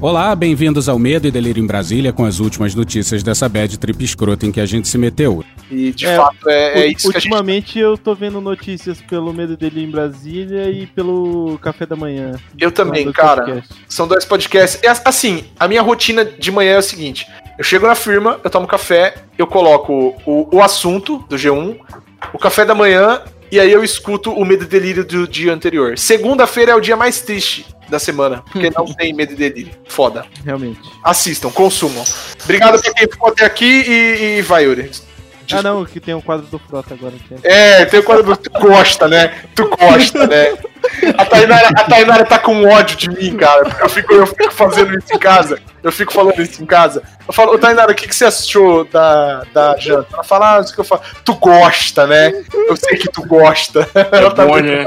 Olá, bem-vindos ao Medo e Delírio em Brasília com as últimas notícias dessa bad trip escrota em que a gente se meteu. E de É, fato é, é isso que a gente. Ultimamente eu tô vendo notícias pelo Medo dele em Brasília e pelo Café da Manhã. Eu também, cara. podcasts. São dois podcasts. É assim, a minha rotina de manhã é o seguinte: eu chego na firma, eu tomo café, eu coloco o, o assunto do G1, o café da manhã, e aí eu escuto o medo e delírio do dia anterior. Segunda-feira é o dia mais triste da semana, porque não tem medo e delírio. Foda. Realmente. Assistam, consumam. Obrigado pra quem ficou até aqui e, e vai, Yuri. Ah, não, que tem um quadro do Frota agora. É... Tem quando tu gosta, né? Tu gosta, né? A Tainara, a Tainara tá com ódio de mim, cara. Porque eu fico, eu fico fazendo isso em casa. Eu fico falando isso em casa. Eu falo, ô Tainara, o que, que você achou da, da janta? Ela fala, ah, isso que eu falo. Tu gosta, né? Eu sei que tu gosta. Ela tá bom, né?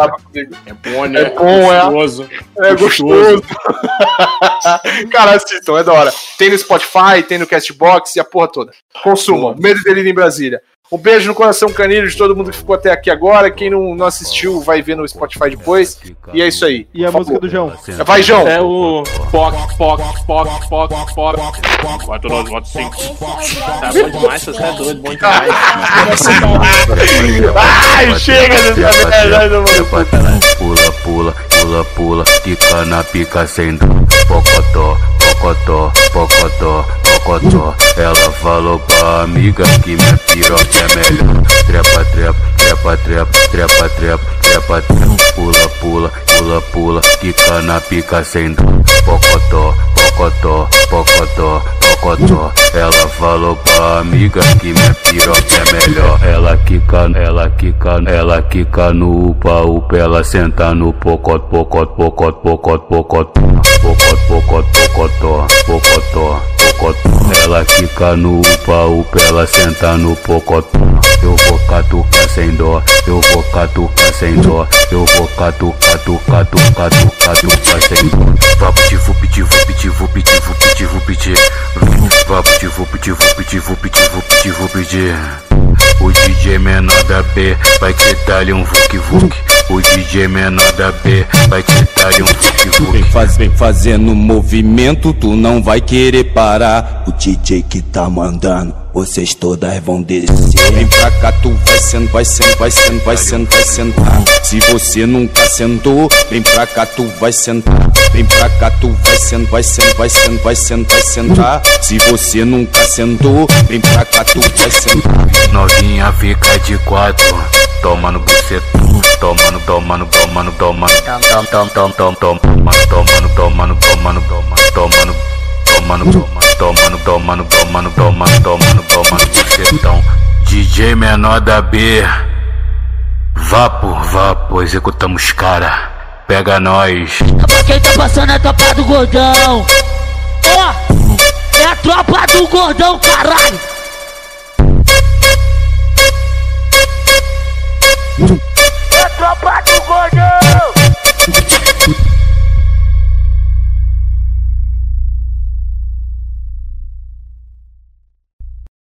É bom, né? É bom, é. Gostoso. É gostoso. Cara, assistam, é da hora. Tem no Spotify, tem no Castbox e a porra toda. Consumam. Medo e Delírio em Brasília. Um beijo no coração canino de todo mundo que ficou até aqui agora. Quem não, não assistiu, vai ver no Spotify depois. E é isso aí. E a música do João? Vai, João. É o Poc, Poc, Poc, Poc, Poc. 4, 9, 4, 5. Tá bom demais, você é doido, bom demais. Ai, chega dessa merda. Pula, pula, pula, pula, quica na pica sem. Pocotó, pocotó, pocotó, pocotó. Ela falou pra amiga que minha piroca é melhor. Trepa, trepa, trepa, trepa, trepa, trepa, trepa, trepa. Pula, pula, pula, pula, quica na pica sem dó. Pocotó, pocotó, pocotó, pocotó. Ela falou pra amiga que minha piroca é melhor. Ela quica, ela quica, ela quica no upa, upa. Ela senta no pocot, pocot, pocot, pocot, pocot, pocot, pocot, pocotó, pocotó, pocotó. Ela quica no upa, upa. Ela senta no pocotó. Eu vou catucar sem dó, eu vou catucar sem dó, eu vou catucar, catucar, catucar, catucar sem dó. Vapo vup de vup vup de vup vup Vapo de vup de vup de vup de vup de vup de O DJ menor da B vai te dar um vuk vuk O DJ menor da B vai te dar um vuk Vem, faz, vem fazendo movimento, tu não vai querer parar. O DJ que tá mandando, vocês todas vão descer. Vem pra cá, tu vai sendo, vai sendo, vai sendo, vai sendo, vai sentar. Se você nunca sentou, vem pra cá, tu vai sentar. Vem pra cá, tu vai sendo, vai sendo, vai sendo, vai sendo, vai sentar. Se você nunca sentou, vem pra cá, tu vai sentar. Novinha fica de quatro Toma no bucetão Toma no, toma no, toma no, toma no Tom, tom, tom, tom, tom. Toma no, toma no, toma no, toma no Toma no, toma no, toma no Toma no, toma no, toma no, toma no, toma no bucetão DJ menor da B. Vapo, vapo, executamos cara. Pega nós. Quem tá passando é a tropa do gordão. Ó, é a tropa do gordão, caralho. Tropa do gordão.